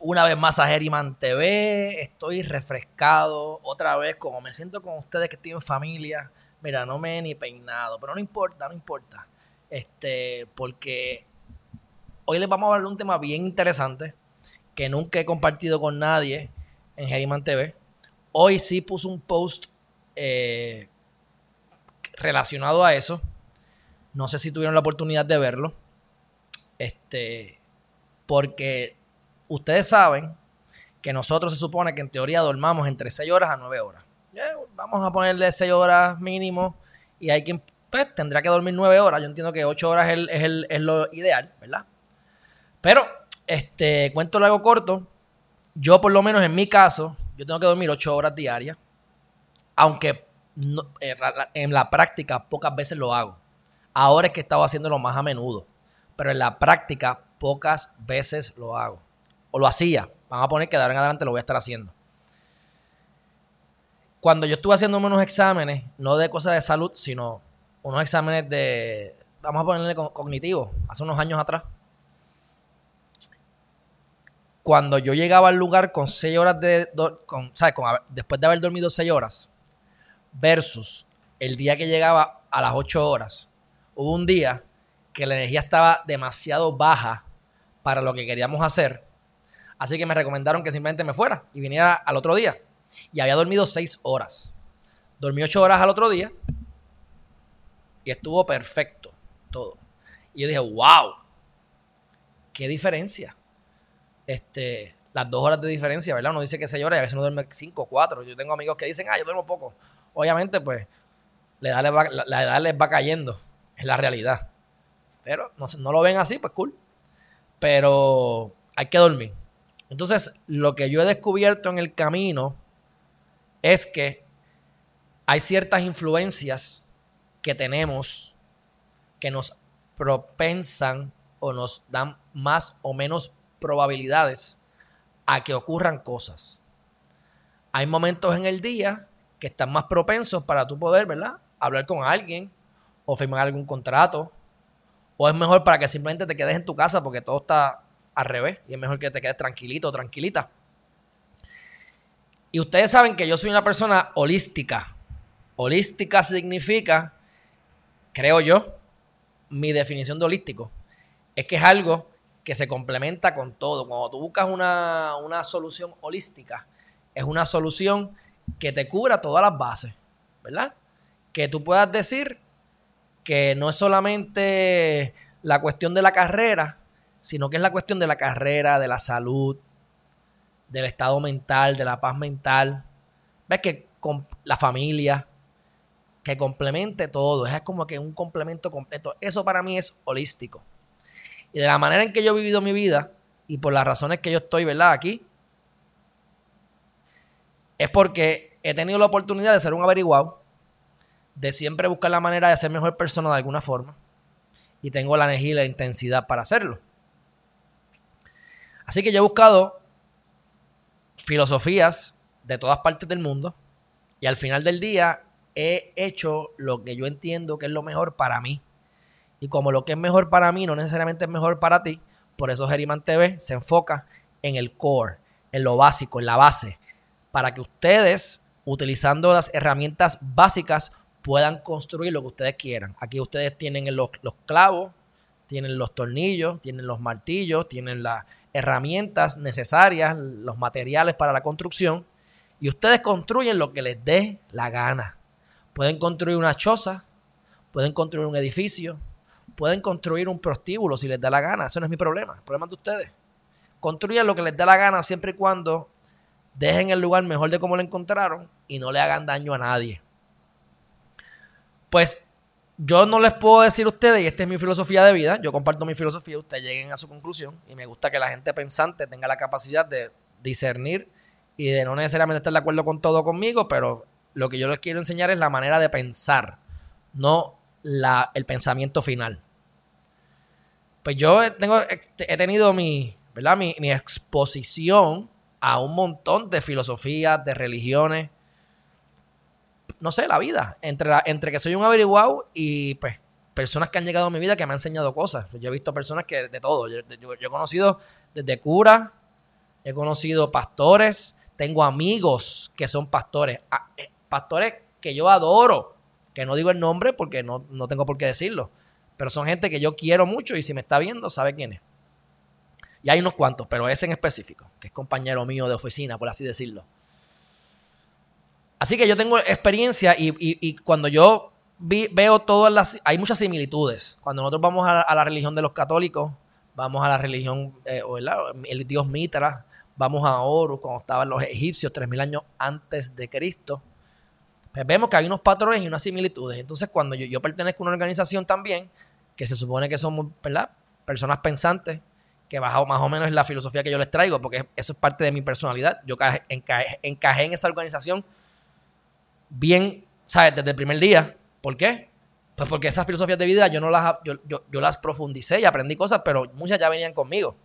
una vez más a Herriman TV. Estoy refrescado otra vez, como me siento con ustedes que estoy en familia. Mira, no me he ni peinado, pero no importa, no importa. Este, porque hoy les vamos a hablar de un tema bien interesante que nunca he compartido con nadie en Herriman TV. Hoy sí puse un post eh, relacionado a eso. No sé si tuvieron la oportunidad de verlo. Este, porque ustedes saben que nosotros se supone que en teoría dormamos entre 6 horas a 9 horas. vamos a ponerle 6 horas mínimo y hay quien pues, tendrá que dormir 9 horas. Yo entiendo que 8 horas es, es, lo ideal, ¿verdad? Pero, este, cuento largo corto, yo por lo menos en mi caso, yo tengo que dormir 8 horas diarias, aunque eh, en la práctica pocas veces lo hago. Ahora es que he estado haciéndolo más a menudo, pero en la práctica pocas veces lo hago. O lo hacía. Van a poner que de ahora en adelante lo voy a estar haciendo. Cuando yo estuve haciendo unos exámenes, no de cosas de salud, sino unos exámenes de, vamos a ponerle cognitivo, hace unos años atrás. Cuando yo llegaba al lugar con seis horas de, con, ¿sabes? después de haber dormido seis horas, versus el día que llegaba a las ocho horas, hubo un día que la energía estaba demasiado baja para lo que queríamos hacer. Así que me recomendaron que simplemente me fuera y viniera al otro día. Y había dormido seis horas. Dormí ocho horas al otro día y estuvo perfecto todo. Y yo dije, wow, qué diferencia. Este, las dos horas de diferencia, ¿verdad? Uno dice que seis horas y a veces uno duerme cinco o cuatro. Yo tengo amigos que dicen, ah, yo duermo poco. Obviamente, pues, la edad va, la edad les va cayendo. Es la realidad. Pero no, no lo ven así, pues cool pero hay que dormir. Entonces, lo que yo he descubierto en el camino es que hay ciertas influencias que tenemos que nos propensan o nos dan más o menos probabilidades a que ocurran cosas. Hay momentos en el día que están más propensos para tú poder, ¿verdad? Hablar con alguien o firmar algún contrato o es mejor para que simplemente te quedes en tu casa porque todo está al revés y es mejor que te quedes tranquilito tranquilita. Y ustedes saben que yo soy una persona holística. Holística significa, creo yo, mi definición de holístico, es que es algo que se complementa con todo. Cuando tú buscas una, una solución holística, es una solución que te cubra todas las bases, ¿verdad? Que tú puedas decir, que no es solamente la cuestión de la carrera, sino que es la cuestión de la carrera, de la salud, del estado mental, de la paz mental. Ves que con la familia, que complemente todo, es como que un complemento completo. Eso para mí es holístico. Y de la manera en que yo he vivido mi vida y por las razones que yo estoy, ¿verdad? Aquí, es porque he tenido la oportunidad de ser un averiguado de siempre buscar la manera de ser mejor persona de alguna forma. Y tengo la energía y la intensidad para hacerlo. Así que yo he buscado filosofías de todas partes del mundo. Y al final del día he hecho lo que yo entiendo que es lo mejor para mí. Y como lo que es mejor para mí no necesariamente es mejor para ti, por eso Geriman TV se enfoca en el core, en lo básico, en la base, para que ustedes, utilizando las herramientas básicas, puedan construir lo que ustedes quieran. Aquí ustedes tienen los, clavos, tienen los tornillos, tienen los martillos, tienen las herramientas necesarias, los materiales para la construcción, y ustedes construyen lo que les dé la gana. Pueden construir una choza, pueden construir un edificio, pueden construir un prostíbulo si les da la gana. Eso no es mi problema, el problema es de ustedes. Construyan lo que les dé la gana siempre y cuando dejen el lugar mejor de como lo encontraron y no le hagan daño a nadie. Pues yo no les puedo decir a ustedes, y esta es mi filosofía de vida, yo comparto mi filosofía, ustedes lleguen a su conclusión, y me gusta que la gente pensante tenga la capacidad de discernir y de no necesariamente estar de acuerdo con todo conmigo, pero lo que yo les quiero enseñar es la manera de pensar, no la, el pensamiento final. Pues yo tengo, he tenido mi, ¿verdad? Mi, mi exposición a un montón de filosofías, de religiones, no sé, la vida, entre, entre que soy un averiguado y pues personas que han llegado a mi vida que me han enseñado cosas. Yo he visto personas que de todo. Yo, he conocido desde curas, he conocido pastores, tengo amigos que son pastores, eh, pastores que yo adoro, que no digo el nombre porque no, no tengo por qué decirlo, pero son gente que yo quiero mucho y si me está viendo sabe quién es. Y hay unos cuantos, pero ese en específico, que es compañero mío de oficina, por así decirlo. Así que yo tengo experiencia y cuando yo veo todas las... Hay muchas similitudes. Cuando nosotros vamos a, la religión de los católicos, vamos a la religión, eh, el dios Mitra, vamos a Horus, cuando estaban los egipcios, 3.000 años antes de Cristo, pues vemos que hay unos patrones y unas similitudes. Entonces, cuando yo, pertenezco a una organización también, que se supone que somos ¿verdad? personas pensantes, que bajo más o menos es la filosofía que yo les traigo, porque eso es parte de mi personalidad. Yo encajé, encajé en esa organización bien, ¿sabes? Desde el primer día ¿Por qué? Pues porque esas filosofías de vida yo no las, yo, las profundicé y aprendí cosas, pero muchas ya venían conmigo.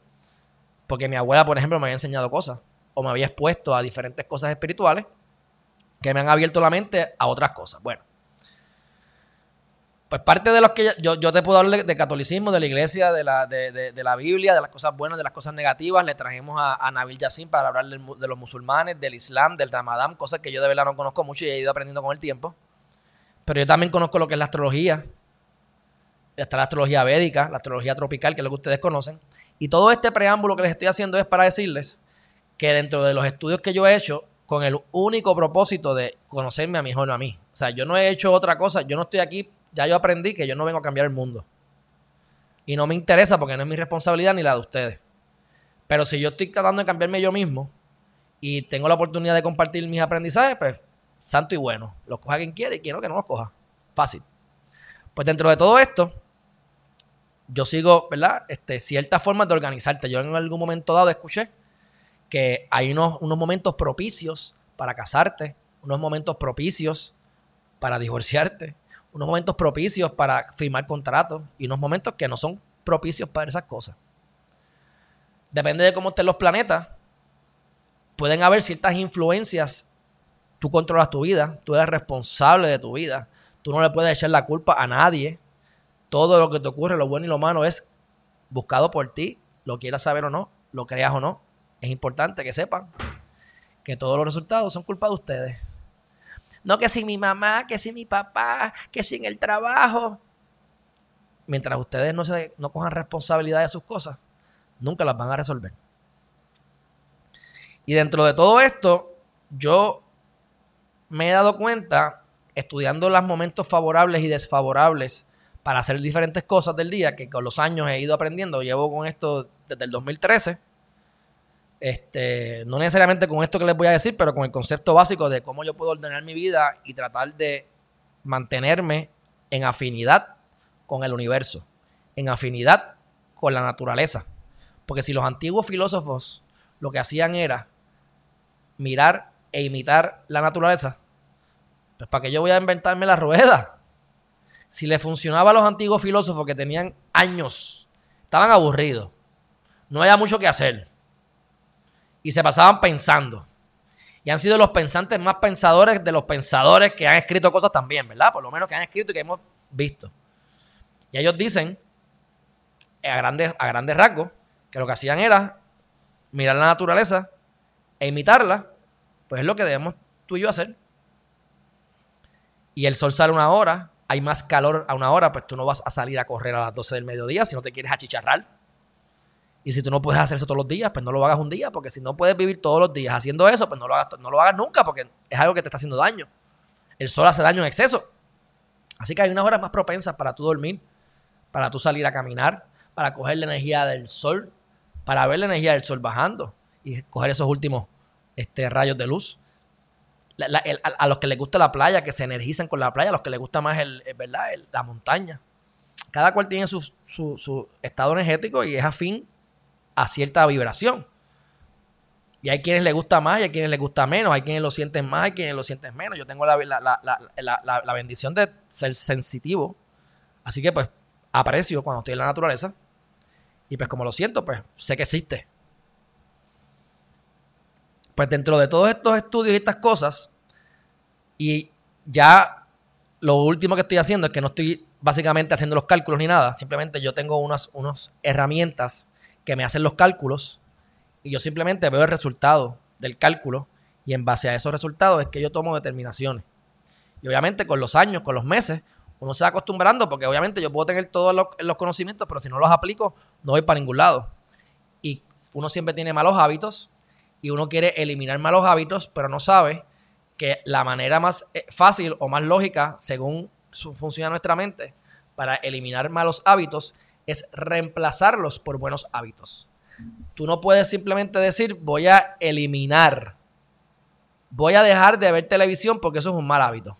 Porque mi abuela, por ejemplo, me había enseñado cosas o me había expuesto a diferentes cosas espirituales que me han abierto la mente a otras cosas. Bueno, pues parte de los que yo, yo te puedo hablar de, catolicismo, de la iglesia, de la, de, la Biblia, de las cosas buenas, de las cosas negativas. Le trajimos a, a Nabil Yassin para hablar de los musulmanes, del Islam, del Ramadán, cosas que yo de verdad no conozco mucho y he ido aprendiendo con el tiempo. Pero yo también conozco lo que es la astrología. Está la astrología védica, la astrología tropical, que es lo que ustedes conocen. Y todo este preámbulo que les estoy haciendo es para decirles que dentro de los estudios que yo he hecho, con el único propósito de conocerme a mi hijo a mí. O sea, yo no he hecho otra cosa, yo no estoy aquí, ya yo aprendí que yo no vengo a cambiar el mundo. Y no me interesa porque no es mi responsabilidad ni la de ustedes. Pero si yo estoy tratando de cambiarme yo mismo y tengo la oportunidad de compartir mis aprendizajes, pues santo y bueno. Lo coja quien quiere y quien no, que no lo coja. Fácil. Pues dentro de todo esto, yo sigo, ¿verdad? Este, ciertas formas de organizarte. Yo en algún momento dado escuché que hay unos momentos propicios para casarte, unos momentos propicios para divorciarte, unos momentos propicios para firmar contratos y unos momentos que no son propicios para esas cosas. Depende de cómo estén los planetas. Pueden haber ciertas influencias Tú controlas tu vida, tú eres responsable de tu vida. Tú no le puedes echar la culpa a nadie. Todo lo que te ocurre, lo bueno y lo malo, es buscado por ti, lo quieras saber o no, lo creas o no. Es importante que sepan que todos los resultados son culpa de ustedes. No que si mi mamá, que si mi papá, que si en el trabajo. Mientras ustedes no, se, no cojan responsabilidad de sus cosas, nunca las van a resolver. Y dentro de todo esto, yo me he dado cuenta, estudiando los momentos favorables y desfavorables para hacer diferentes cosas del día, que con los años he ido aprendiendo, llevo con esto desde el 2013. Este, no necesariamente con esto que les voy a decir, pero con el concepto básico de cómo yo puedo ordenar mi vida y tratar de mantenerme en afinidad con el universo, en afinidad con la naturaleza. Porque si los antiguos filósofos lo que hacían era mirar e imitar la naturaleza, pues ¿para qué yo voy a inventarme la rueda? Si le funcionaba a los antiguos filósofos que tenían años, estaban aburridos, no había mucho que hacer y se pasaban pensando. Y han sido los pensantes más pensadores de los pensadores que han escrito cosas también, ¿verdad? Por lo menos que han escrito y que hemos visto. Y ellos dicen, a grandes, a grandes rasgos, que lo que hacían era mirar la naturaleza e imitarla, pues es lo que debemos tú y yo hacer y el sol sale una hora, hay más calor a una hora, pues tú no vas a salir a correr a las 12 del mediodía si no te quieres achicharrar. Y si tú no puedes hacer eso todos los días, pues no lo hagas un día, porque si no puedes vivir todos los días haciendo eso, pues no lo hagas, no lo hagas nunca, porque es algo que te está haciendo daño. El sol hace daño en exceso. Así que hay unas horas más propensas para tú dormir, para tú salir a caminar, para coger la energía del sol, para ver la energía del sol bajando y coger esos últimos este, rayos de luz a, los que les gusta la playa, que se energizan con la playa, a los que les gusta más el, ¿verdad? la montaña. Cada cual tiene su, su, estado energético y es afín a cierta vibración. Y hay quienes les gusta más y hay quienes les gusta menos. Hay quienes lo sienten más y quienes lo sienten menos. Yo tengo la, la, bendición de ser sensitivo. Así que pues aprecio cuando estoy en la naturaleza. Y pues como lo siento, pues sé que existe. Pues dentro de todos estos estudios y estas cosas, y ya lo último que estoy haciendo es que no estoy básicamente haciendo los cálculos ni nada. Simplemente yo tengo unas, unas herramientas que me hacen los cálculos y yo simplemente veo el resultado del cálculo y en base a esos resultados es que yo tomo determinaciones. Y obviamente con los años, con los meses, uno se va acostumbrando porque obviamente yo puedo tener todos los, conocimientos, pero si no los aplico, no voy para ningún lado. Y uno siempre tiene malos hábitos y uno quiere eliminar malos hábitos, pero no sabe que la manera más eh, fácil o más lógica, según funciona nuestra mente, para eliminar malos hábitos es reemplazarlos por buenos hábitos. Tú no puedes simplemente decir voy a eliminar, voy a dejar de ver televisión porque eso es un mal hábito.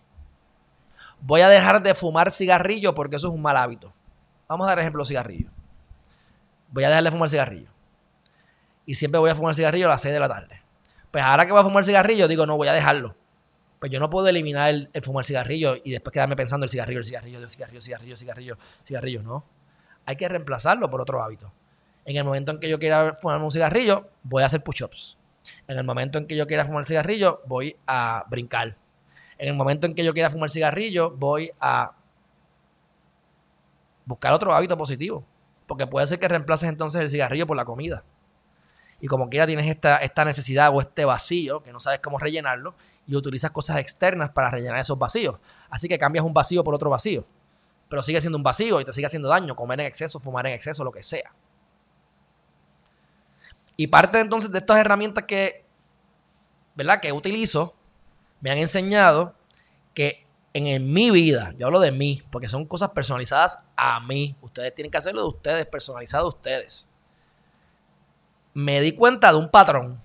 Voy a dejar de fumar cigarrillo porque eso es un mal hábito. Vamos a dar ejemplo cigarrillo. Voy a dejar de fumar cigarrillo. Y siempre voy a fumar cigarrillo a las 6 de la tarde. Pues ahora que voy a fumar cigarrillo, digo, no, voy a dejarlo. Pues yo no puedo eliminar el, fumar cigarrillo y después quedarme pensando el cigarrillo, el cigarrillo, el cigarrillo, cigarrillo, cigarrillo, cigarrillo, no. Hay que reemplazarlo por otro hábito. En el momento en que yo quiera fumar un cigarrillo, voy a hacer push-ups. En el momento en que yo quiera fumar cigarrillo, voy a brincar. En el momento en que yo quiera fumar cigarrillo, voy a buscar otro hábito positivo. Porque puede ser que reemplaces entonces el cigarrillo por la comida. Y como quiera tienes esta, esta necesidad o este vacío que no sabes cómo rellenarlo y utilizas cosas externas para rellenar esos vacíos. Así que cambias un vacío por otro vacío. Pero sigue siendo un vacío y te sigue haciendo daño, comer en exceso, fumar en exceso, lo que sea. Y parte entonces de estas herramientas que, ¿verdad? que utilizo, me han enseñado que en, mi vida, yo hablo de mí, porque son cosas personalizadas a mí. Ustedes tienen que hacerlo de ustedes, personalizado a ustedes. Me di cuenta de un patrón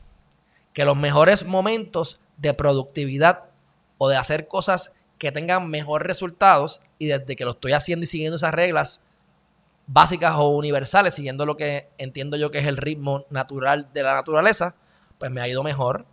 que los mejores momentos de productividad o de hacer cosas que tengan mejores resultados y desde que lo estoy haciendo y siguiendo esas reglas básicas o universales, siguiendo lo que entiendo yo que es el ritmo natural de la naturaleza, pues me ha ido mejor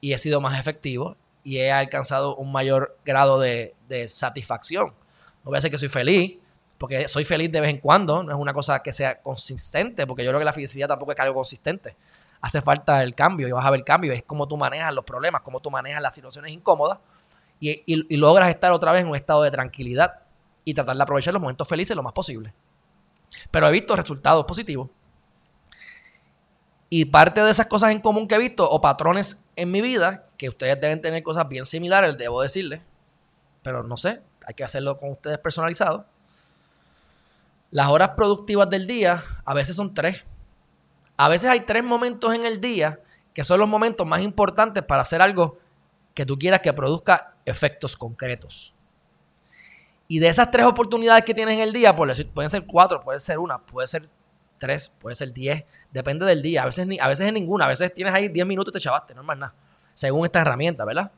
y he sido más efectivo y he alcanzado un mayor grado de, satisfacción. No voy a decir que soy feliz, porque soy feliz de vez en cuando, no es una cosa que sea consistente, porque yo creo que la felicidad tampoco es algo consistente. Hace falta el cambio y vas a ver el cambio, es cómo tú manejas los problemas, cómo tú manejas las situaciones incómodas y, logras estar otra vez en un estado de tranquilidad y tratar de aprovechar los momentos felices lo más posible. Pero he visto resultados positivos. Y parte de esas cosas en común que he visto, o patrones en mi vida, que ustedes deben tener cosas bien similares, debo decirles, pero no sé, hay que hacerlo con ustedes personalizados. Las horas productivas del día a veces son tres. A veces hay tres momentos en el día que son los momentos más importantes para hacer algo que tú quieras que produzca efectos concretos. Y de esas tres oportunidades que tienes en el día, por decir, pueden ser cuatro, puede ser una, puede ser tres, puede ser diez, depende del día. A veces, a veces es ninguna, a veces tienes ahí diez minutos y te chavaste, no es más nada, según esta herramienta, ¿verdad?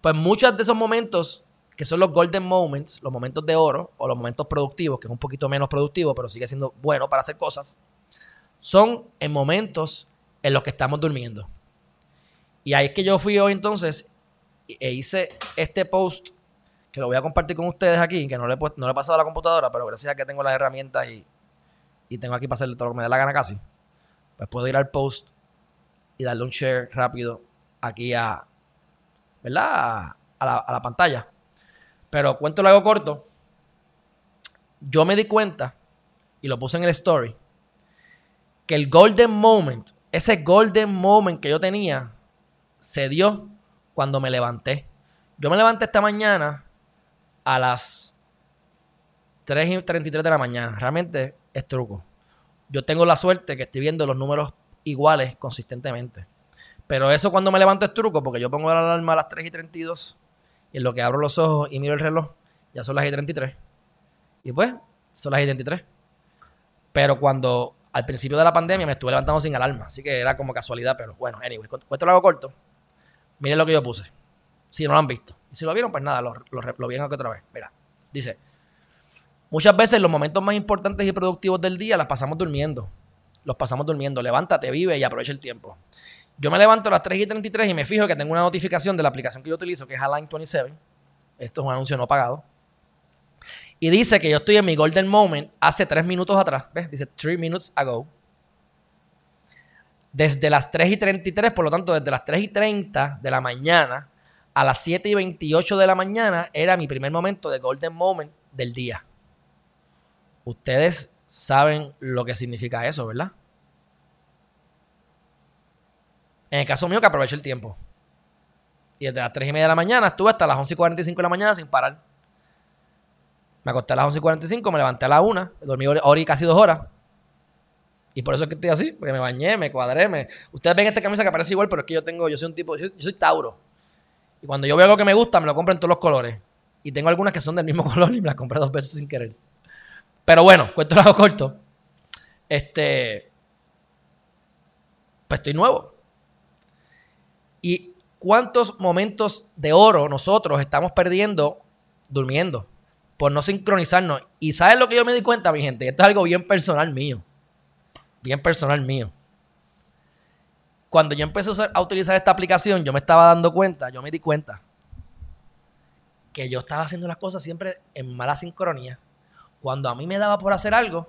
Pues muchos de esos momentos, que son los golden moments, los momentos de oro, o los momentos productivos, que es un poquito menos productivo, pero sigue siendo bueno para hacer cosas, son en momentos en los que estamos durmiendo. Y ahí es que yo fui hoy entonces e hice este post que lo voy a compartir con ustedes aquí, que no le, he, no le he pasado a la computadora, pero gracias a que tengo las herramientas y, y tengo aquí para hacerle todo lo que me dé la gana casi, pues puedo ir al post y darle un share rápido aquí a, ¿verdad? A, la, a la pantalla. Pero cuento lo hago corto. Yo me di cuenta, y lo puse en el story, que el golden moment, ese golden moment que yo tenía, se dio cuando me levanté. Yo me levanté esta mañana a las 3 y 33 de la mañana. Realmente es truco. Yo tengo la suerte que estoy viendo los números iguales consistentemente. Pero eso cuando me levanto es truco porque yo pongo la alarma a las 3 y 32 y en lo que abro los ojos y miro el reloj ya son las y 33. Y pues son las y 33. Pero cuando al principio de la pandemia me estuve levantando sin alarma, así que era como casualidad, pero bueno, anyway, cuento lo hago corto. Miren lo que yo puse. Si no lo han visto. Si lo vieron, pues nada, lo, lo, lo vieron otra vez. Mira, dice, muchas veces los momentos más importantes y productivos del día las pasamos durmiendo. Los pasamos durmiendo. Levántate, vive y aprovecha el tiempo. Yo me levanto a las 3 y 33 y me fijo que tengo una notificación de la aplicación que yo utilizo, que es Align 27. Esto es un anuncio no pagado. Y dice que yo estoy en mi golden moment hace 3 minutos atrás. ¿Ves? Dice 3 minutes ago. Desde las 3 y 33, por lo tanto, desde las 3 y 30 de la mañana a las 7 y 28 de la mañana era mi primer momento de golden moment del día. Ustedes saben lo que significa eso, ¿verdad? En el caso mío, que aproveché el tiempo. Y desde las 3 y media de la mañana estuve hasta las 11 y 45 de la mañana sin parar. Me acosté a las 11 y 45, me levanté a las 1, dormí hora y casi dos horas. Y por eso es que estoy así, porque me bañé, me cuadré. Me... Ustedes ven esta camisa que parece igual, pero es que yo tengo, yo soy un tipo, yo soy, Tauro. Y cuando yo veo algo que me gusta, me lo compro en todos los colores. Y tengo algunas que son del mismo color y me las compré dos veces sin querer. Pero bueno, cuento lado corto. Este. Pues estoy nuevo. ¿Y cuántos momentos de oro nosotros estamos perdiendo durmiendo? Por no sincronizarnos. Y ¿sabes lo que yo me di cuenta, mi gente? Esto es algo bien personal mío. Bien personal mío. Cuando yo empecé a utilizar esta aplicación, yo me estaba dando cuenta, yo me di cuenta que yo estaba haciendo las cosas siempre en mala sincronía. Cuando a mí me daba por hacer algo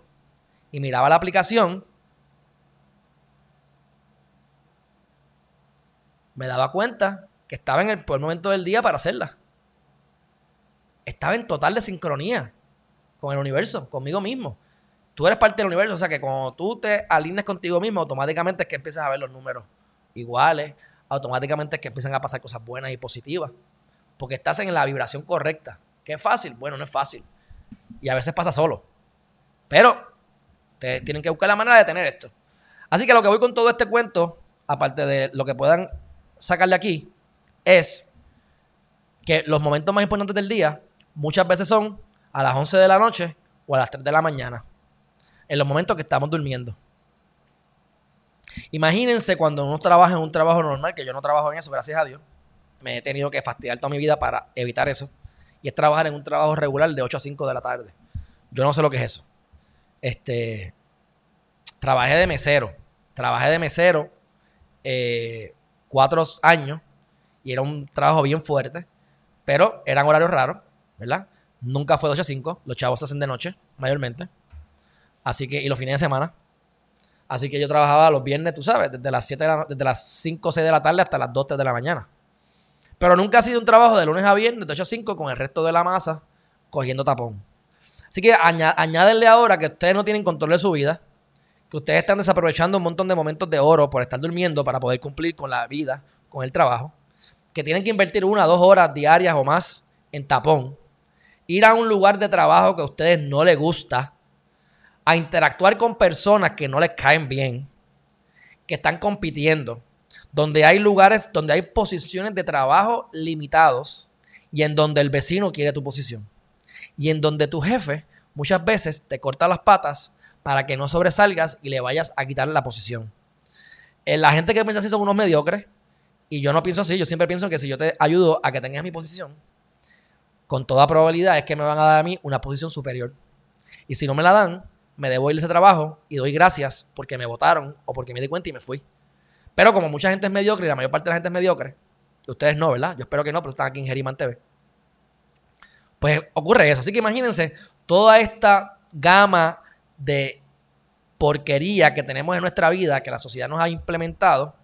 y miraba la aplicación, me daba cuenta que estaba en el peor momento del día para hacerla. Estaba en total de sincronía con el universo, conmigo mismo. Tú eres parte del universo, o sea que cuando tú te alineas contigo mismo, automáticamente es que empiezas a ver los números iguales, automáticamente es que empiezan a pasar cosas buenas y positivas, porque estás en la vibración correcta. ¿Qué es fácil? Bueno, no es fácil. Y a veces pasa solo. Pero ustedes tienen que buscar la manera de tener esto. Así que lo que voy con todo este cuento, aparte de lo que puedan sacarle aquí es que los momentos más importantes del día muchas veces son a las 11 de la noche o a las 3 de la mañana, en los momentos que estamos durmiendo. Imagínense cuando uno trabaja en un trabajo normal, que yo no trabajo en eso, gracias a Dios. Me he tenido que fastidiar toda mi vida para evitar eso. Y es trabajar en un trabajo regular de 8 a 5 de la tarde. Yo no sé lo que es eso. Este, trabajé de mesero. Trabajé de mesero eh, cuatro años y era un trabajo bien fuerte, pero eran horarios raros, ¿verdad? Nunca fue de 8 a 5, los chavos se hacen de noche, mayormente. Así que, y los fines de semana. Así que yo trabajaba los viernes, tú sabes, desde las, 7 desde las 5 o 6 de la tarde hasta las 2 de la mañana. Pero nunca ha sido un trabajo de lunes a viernes, de 8 a 5, con el resto de la masa cogiendo tapón. Así que añádenle ahora que ustedes no tienen control de su vida, que ustedes están desaprovechando un montón de momentos de oro por estar durmiendo para poder cumplir con la vida, con el trabajo, que tienen que invertir una o dos horas diarias o más en tapón, ir a un lugar de trabajo que a ustedes no les gusta, a interactuar con personas que no les caen bien, que están compitiendo, donde hay lugares, donde hay posiciones de trabajo limitados y en donde el vecino quiere tu posición. Y en donde tu jefe muchas veces te corta las patas para que no sobresalgas y le vayas a quitar la posición. Eh, la gente que piensa así son unos mediocres y yo no pienso así. Yo siempre pienso que si yo te ayudo a que tengas mi posición, con toda probabilidad es que me van a dar a mí una posición superior. Y si no me la dan, me debo ir de ese trabajo y doy gracias porque me votaron o porque me di cuenta y me fui. Pero como mucha gente es mediocre y la mayor parte de la gente es mediocre, ustedes no, ¿verdad? Yo espero que no, pero están aquí en Geriman TV. Pues ocurre eso. Así que imagínense toda esta gama de porquería que tenemos en nuestra vida, que la sociedad nos ha implementado,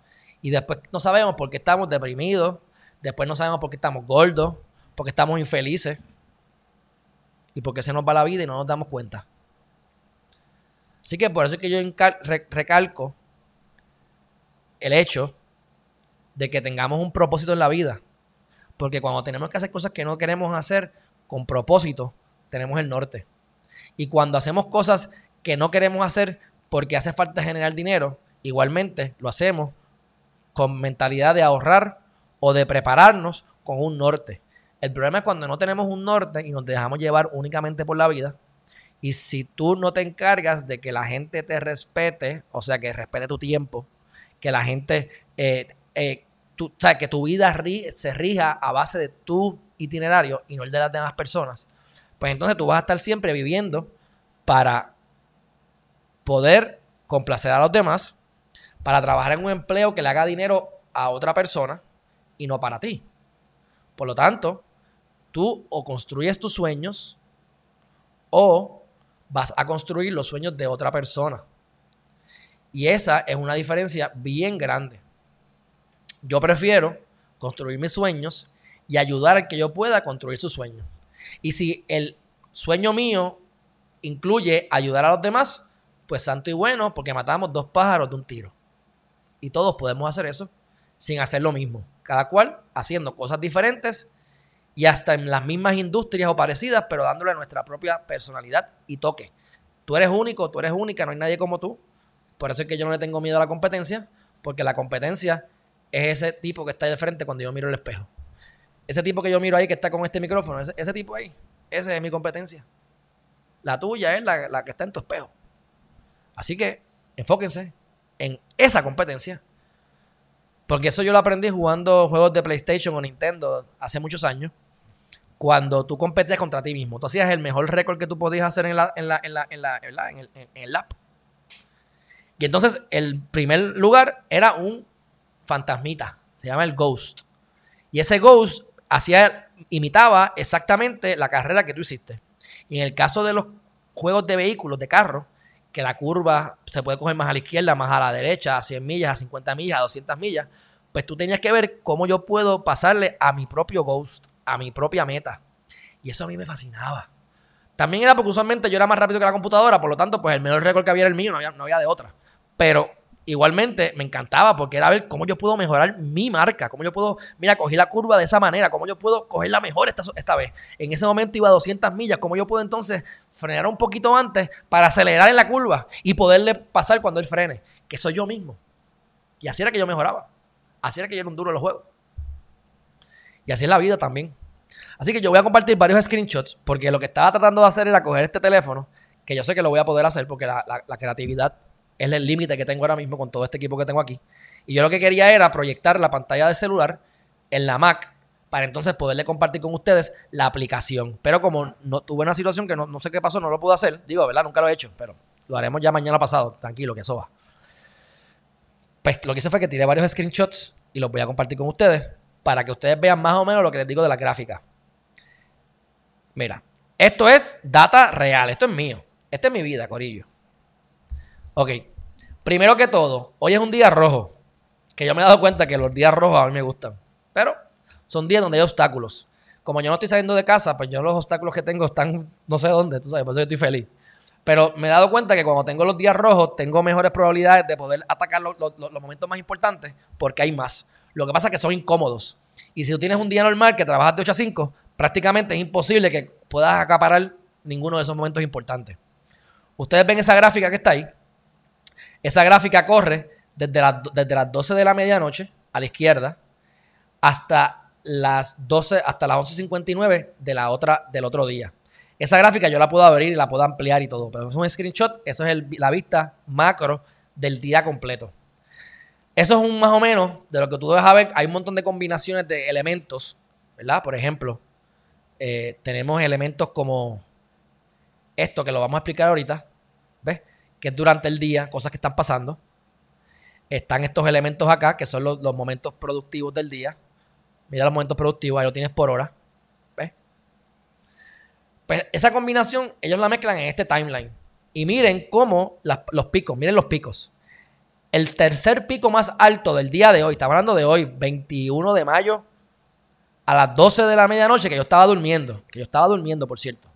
y después no sabemos por qué estamos deprimidos, después no sabemos por qué estamos gordos, por qué estamos infelices, y por qué se nos va la vida y no nos damos cuenta. Así que por eso es que yo recalco el hecho de que tengamos un propósito en la vida. Porque cuando tenemos que hacer cosas que no queremos hacer con propósito, tenemos el norte. Y cuando hacemos cosas que no queremos hacer porque hace falta generar dinero, igualmente lo hacemos con mentalidad de ahorrar o de prepararnos con un norte. El problema es cuando no tenemos un norte y nos dejamos llevar únicamente por la vida. Y si tú no te encargas de que la gente te respete, o sea, que respete tu tiempo, que la gente, eh, eh, o sea, que tu vida se rija a base de tu itinerario y no el de las demás personas, pues entonces tú vas a estar siempre viviendo para poder complacer a los demás, para trabajar en un empleo que le haga dinero a otra persona y no para ti. Por lo tanto, tú o construyes tus sueños o vas a construir los sueños de otra persona. Y esa es una diferencia bien grande. Yo prefiero construir mis sueños y ayudar a que yo pueda construir sus sueños. Y si el sueño mío incluye ayudar a los demás, pues santo y bueno, porque matamos dos pájaros de un tiro. Y todos podemos hacer eso sin hacer lo mismo. Cada cual haciendo cosas diferentes y hasta en las mismas industrias o parecidas, pero dándole nuestra propia personalidad y toque. Tú eres único, tú eres única, no hay nadie como tú. Por eso es que yo no le tengo miedo a la competencia, porque la competencia es ese tipo que está ahí de frente cuando yo miro el espejo. Ese tipo que yo miro ahí que está con este micrófono, ese, tipo ahí, ese es mi competencia. La tuya es la, la que está en tu espejo. Así que enfóquense en esa competencia. Porque eso yo lo aprendí jugando juegos de PlayStation o Nintendo hace muchos años. Cuando tú competías contra ti mismo. Tú hacías el mejor récord que tú podías hacer en, el, app. Y entonces el primer lugar era un fantasmita. Se llama el Ghost. Y ese Ghost hacía, imitaba exactamente la carrera que tú hiciste. Y en el caso de los juegos de vehículos, de carro, que la curva se puede coger más a la izquierda, más a la derecha, a 100 millas, a 50 millas, a 200 millas, pues tú tenías que ver cómo yo puedo pasarle a mi propio Ghost, a mi propia meta. Y eso a mí me fascinaba. También era porque usualmente yo era más rápido que la computadora, por lo tanto, pues el mejor récord que había era el mío, no había, no había de otra. Pero igualmente me encantaba porque era ver cómo yo puedo mejorar mi marca, cómo yo puedo, mira, cogí la curva de esa manera, cómo yo puedo cogerla mejor esta, esta vez. En ese momento iba a 200 millas, cómo yo puedo entonces frenar un poquito antes para acelerar en la curva y poderle pasar cuando él frene, que soy yo mismo. Y así era que yo mejoraba. Así era que yo era un duro en los juegos. Y así es la vida también. Así que yo voy a compartir varios screenshots porque lo que estaba tratando de hacer era coger este teléfono, que yo sé que lo voy a poder hacer porque la, creatividad es el límite que tengo ahora mismo con todo este equipo que tengo aquí. Y yo lo que quería era proyectar la pantalla de celular en la Mac para entonces poderle compartir con ustedes la aplicación. Pero como no tuve una situación que no, sé qué pasó, no lo pude hacer. Digo, ¿verdad? Nunca lo he hecho, pero lo haremos ya mañana pasado. Tranquilo, que eso va. Pues lo que hice fue que tiré varios screenshots y los voy a compartir con ustedes para que ustedes vean más o menos lo que les digo de la gráfica. Mira, esto es data real, esto es mío. Esta es mi vida, Corillo. Ok. Primero que todo, hoy es un día rojo. Que yo me he dado cuenta que los días rojos a mí me gustan. Pero son días donde hay obstáculos. Como yo no estoy saliendo de casa, pues yo los obstáculos que tengo están no sé dónde, tú sabes, por eso yo estoy feliz. Pero me he dado cuenta que cuando tengo los días rojos, tengo mejores probabilidades de poder atacar los, momentos más importantes porque hay más. Lo que pasa es que son incómodos. Y si tú tienes un día normal que trabajas de 8 a 5, prácticamente es imposible que puedas acaparar ninguno de esos momentos importantes. Ustedes ven esa gráfica que está ahí. Esa gráfica corre desde, desde las 12 de la medianoche a la izquierda hasta las 12, hasta las 11.59 de la otra, del otro día. Esa gráfica yo la puedo abrir y la puedo ampliar y todo, pero es un screenshot, eso es la vista macro del día completo. Eso es un más o menos de lo que tú debes saber. Hay un montón de combinaciones de elementos, ¿verdad? Por ejemplo, eh, tenemos elementos como esto que lo vamos a explicar ahorita, ¿ves? que es durante el día, cosas que están pasando. Están estos elementos acá, que son los, momentos productivos del día. Mira los momentos productivos, ahí lo tienes por hora. ¿Ves? Pues esa combinación, ellos la mezclan en este timeline. Y miren cómo los picos, miren los picos. El tercer pico más alto del día de hoy, estamos hablando de hoy, 21 de mayo, a las 12 de la medianoche, que yo estaba durmiendo, que yo estaba durmiendo, por cierto.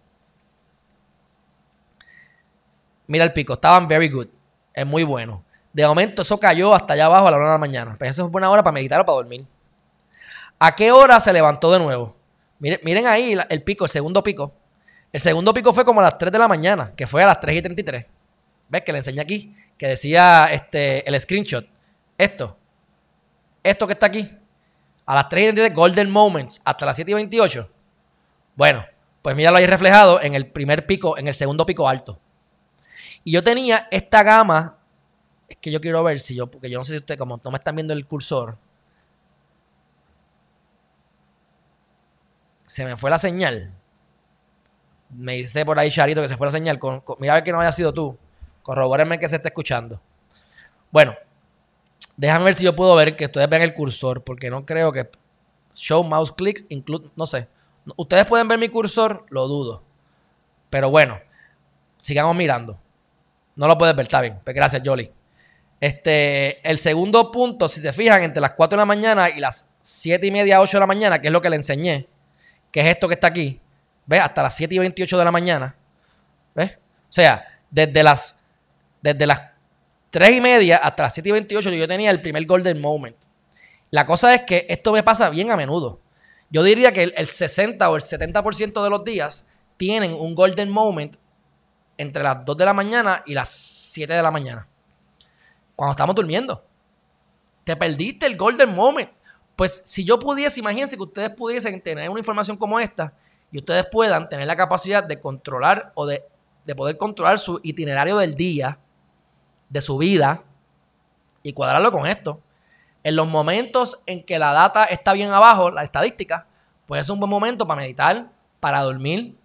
Mira el pico, estaban very good. Es muy bueno. De momento eso cayó hasta allá abajo a la hora de la mañana. Pero esa es buena hora para meditar o para dormir. ¿A qué hora se levantó de nuevo? Miren, miren ahí el pico, el segundo pico. El segundo pico fue como a las 3 de la mañana, que fue a las 3 y 33. ¿Ves? Que le enseñé aquí, que decía este, el screenshot. Esto. Esto que está aquí. A las 3 y 33, Golden Moments, hasta las 7 y 28. Bueno, pues míralo ahí reflejado en el primer pico, en el segundo pico alto. Y yo tenía esta gama, es que yo quiero ver si yo, porque yo no sé si ustedes, como no me están viendo el cursor, se me fue la señal. Me dice por ahí Charito que se fue la señal. mira a ver que no haya sido tú. Corrobórenme que se está escuchando. Bueno, Déjame ver si yo puedo ver que ustedes vean el cursor, porque no creo que show mouse clicks include, no sé. Ustedes pueden ver mi cursor, lo dudo. Pero bueno, sigamos mirando. No lo puedes ver, está bien. Pues gracias, Jolly. Este, el segundo punto, si se fijan, entre las 4 de la mañana y las 7 y media, 8 de la mañana, que es lo que le enseñé, que es esto que está aquí, ¿ves? Hasta las 7 y 28 de la mañana, ¿ves? O sea, desde las, desde las 3 y media hasta las 7 y 28 yo tenía el primer golden moment. La cosa es que esto me pasa bien a menudo. Yo diría que el, 60 o el 70% de los días tienen un golden moment entre las 2 de la mañana y las 7 de la mañana. Cuando estamos durmiendo. Te perdiste el golden moment. Pues si yo pudiese, imagínense que ustedes pudiesen tener una información como esta y ustedes puedan tener la capacidad de controlar o de, de poder controlar su itinerario del día de su vida y cuadrarlo con esto. En los momentos en que la data está bien abajo, la estadística, pues es un buen momento para meditar, para dormir,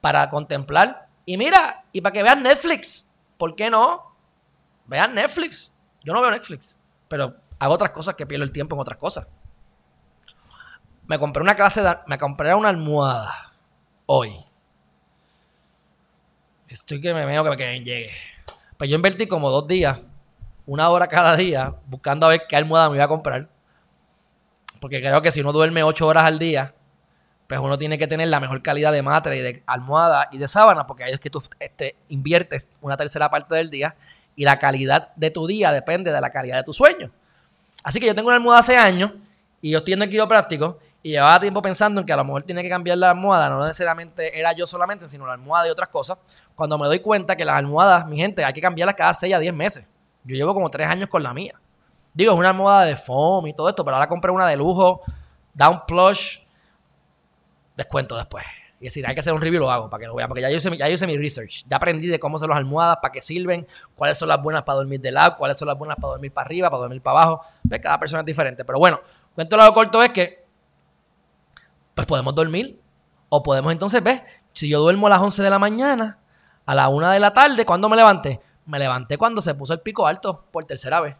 para contemplar. Y mira, y para que vean Netflix. ¿Por qué no? Vean Netflix. Yo no veo Netflix, pero hago otras cosas que pierdo el tiempo en otras cosas. Me compré una clase de, me compré una almohada hoy. Estoy que me veo que me llegue. Pues yo invertí como dos días, una hora cada día, buscando a ver qué almohada me iba a comprar. Porque creo que si uno duerme ocho horas al día, pues uno tiene que tener la mejor calidad de matre y de almohada y de sábana, porque ahí es que tú este, inviertes una tercera parte del día y la calidad de tu día depende de la calidad de tu sueño. Así que yo tengo una almohada hace años y yo estoy en el quiropráctico y llevaba tiempo pensando en que a lo mejor tiene que cambiar la almohada, no necesariamente era yo solamente, sino la almohada y otras cosas. Cuando me doy cuenta que las almohadas, mi gente, hay que cambiarlas cada 6 a 10 meses. Yo llevo como 3 años con la mía. Digo, es una almohada de foam y todo esto, pero ahora compré una de lujo, down plush, descuento después. Y decir, hay que hacer un review, lo hago para que lo vean, porque ya yo, hice, ya hice mi research. Ya aprendí de cómo son las almohadas, para qué sirven, cuáles son las buenas para dormir de lado, cuáles son las buenas para dormir para arriba, para dormir para abajo. Cada persona es diferente. Pero bueno, cuento lo corto es que pues podemos dormir. O podemos entonces ver, si yo duermo a las 11 de la mañana, a la 1 de la tarde, ¿cuándo me levanté? Me levanté cuando se puso el pico alto por tercera vez.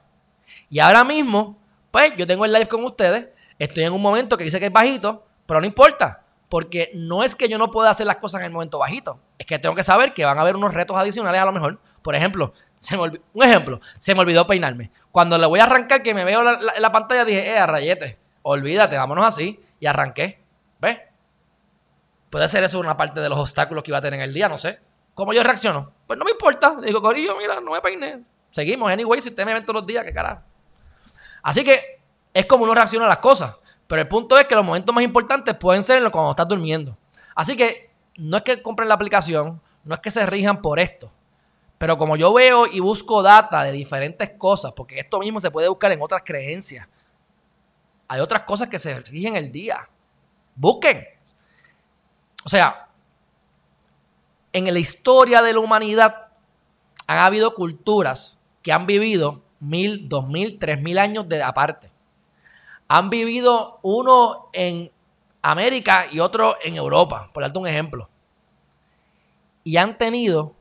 Y ahora mismo, pues yo tengo el live con ustedes, estoy en un momento que dice que es bajito, pero no importa, porque no es que yo no pueda hacer las cosas en el momento bajito, es que tengo que saber que van a haber unos retos adicionales a lo mejor. Por ejemplo, se un ejemplo, se me olvidó peinarme. Cuando le voy a arrancar, que me veo en la, pantalla, dije, eh, rayete, olvídate, vámonos así, y arranqué. ¿Ves? Puede ser eso una parte de los obstáculos que iba a tener en el día, no sé. ¿Cómo yo reacciono? Pues no me importa. Digo, Corillo, mira, no me peiné. Seguimos, anyway, si usted me ven todos los días, qué carajo. Así que es como uno reacciona a las cosas. Pero el punto es que los momentos más importantes pueden ser cuando estás durmiendo. Así que no es que compren la aplicación, no es que se rijan por esto. Pero como yo veo y busco data de diferentes cosas, porque esto mismo se puede buscar en otras creencias, hay otras cosas que se rigen el día. Busquen. O sea, en la historia de la humanidad han habido culturas que han vivido mil, dos mil, tres mil años de aparte. Han vivido uno en América y otro en Europa, por darte un ejemplo. Y han tenido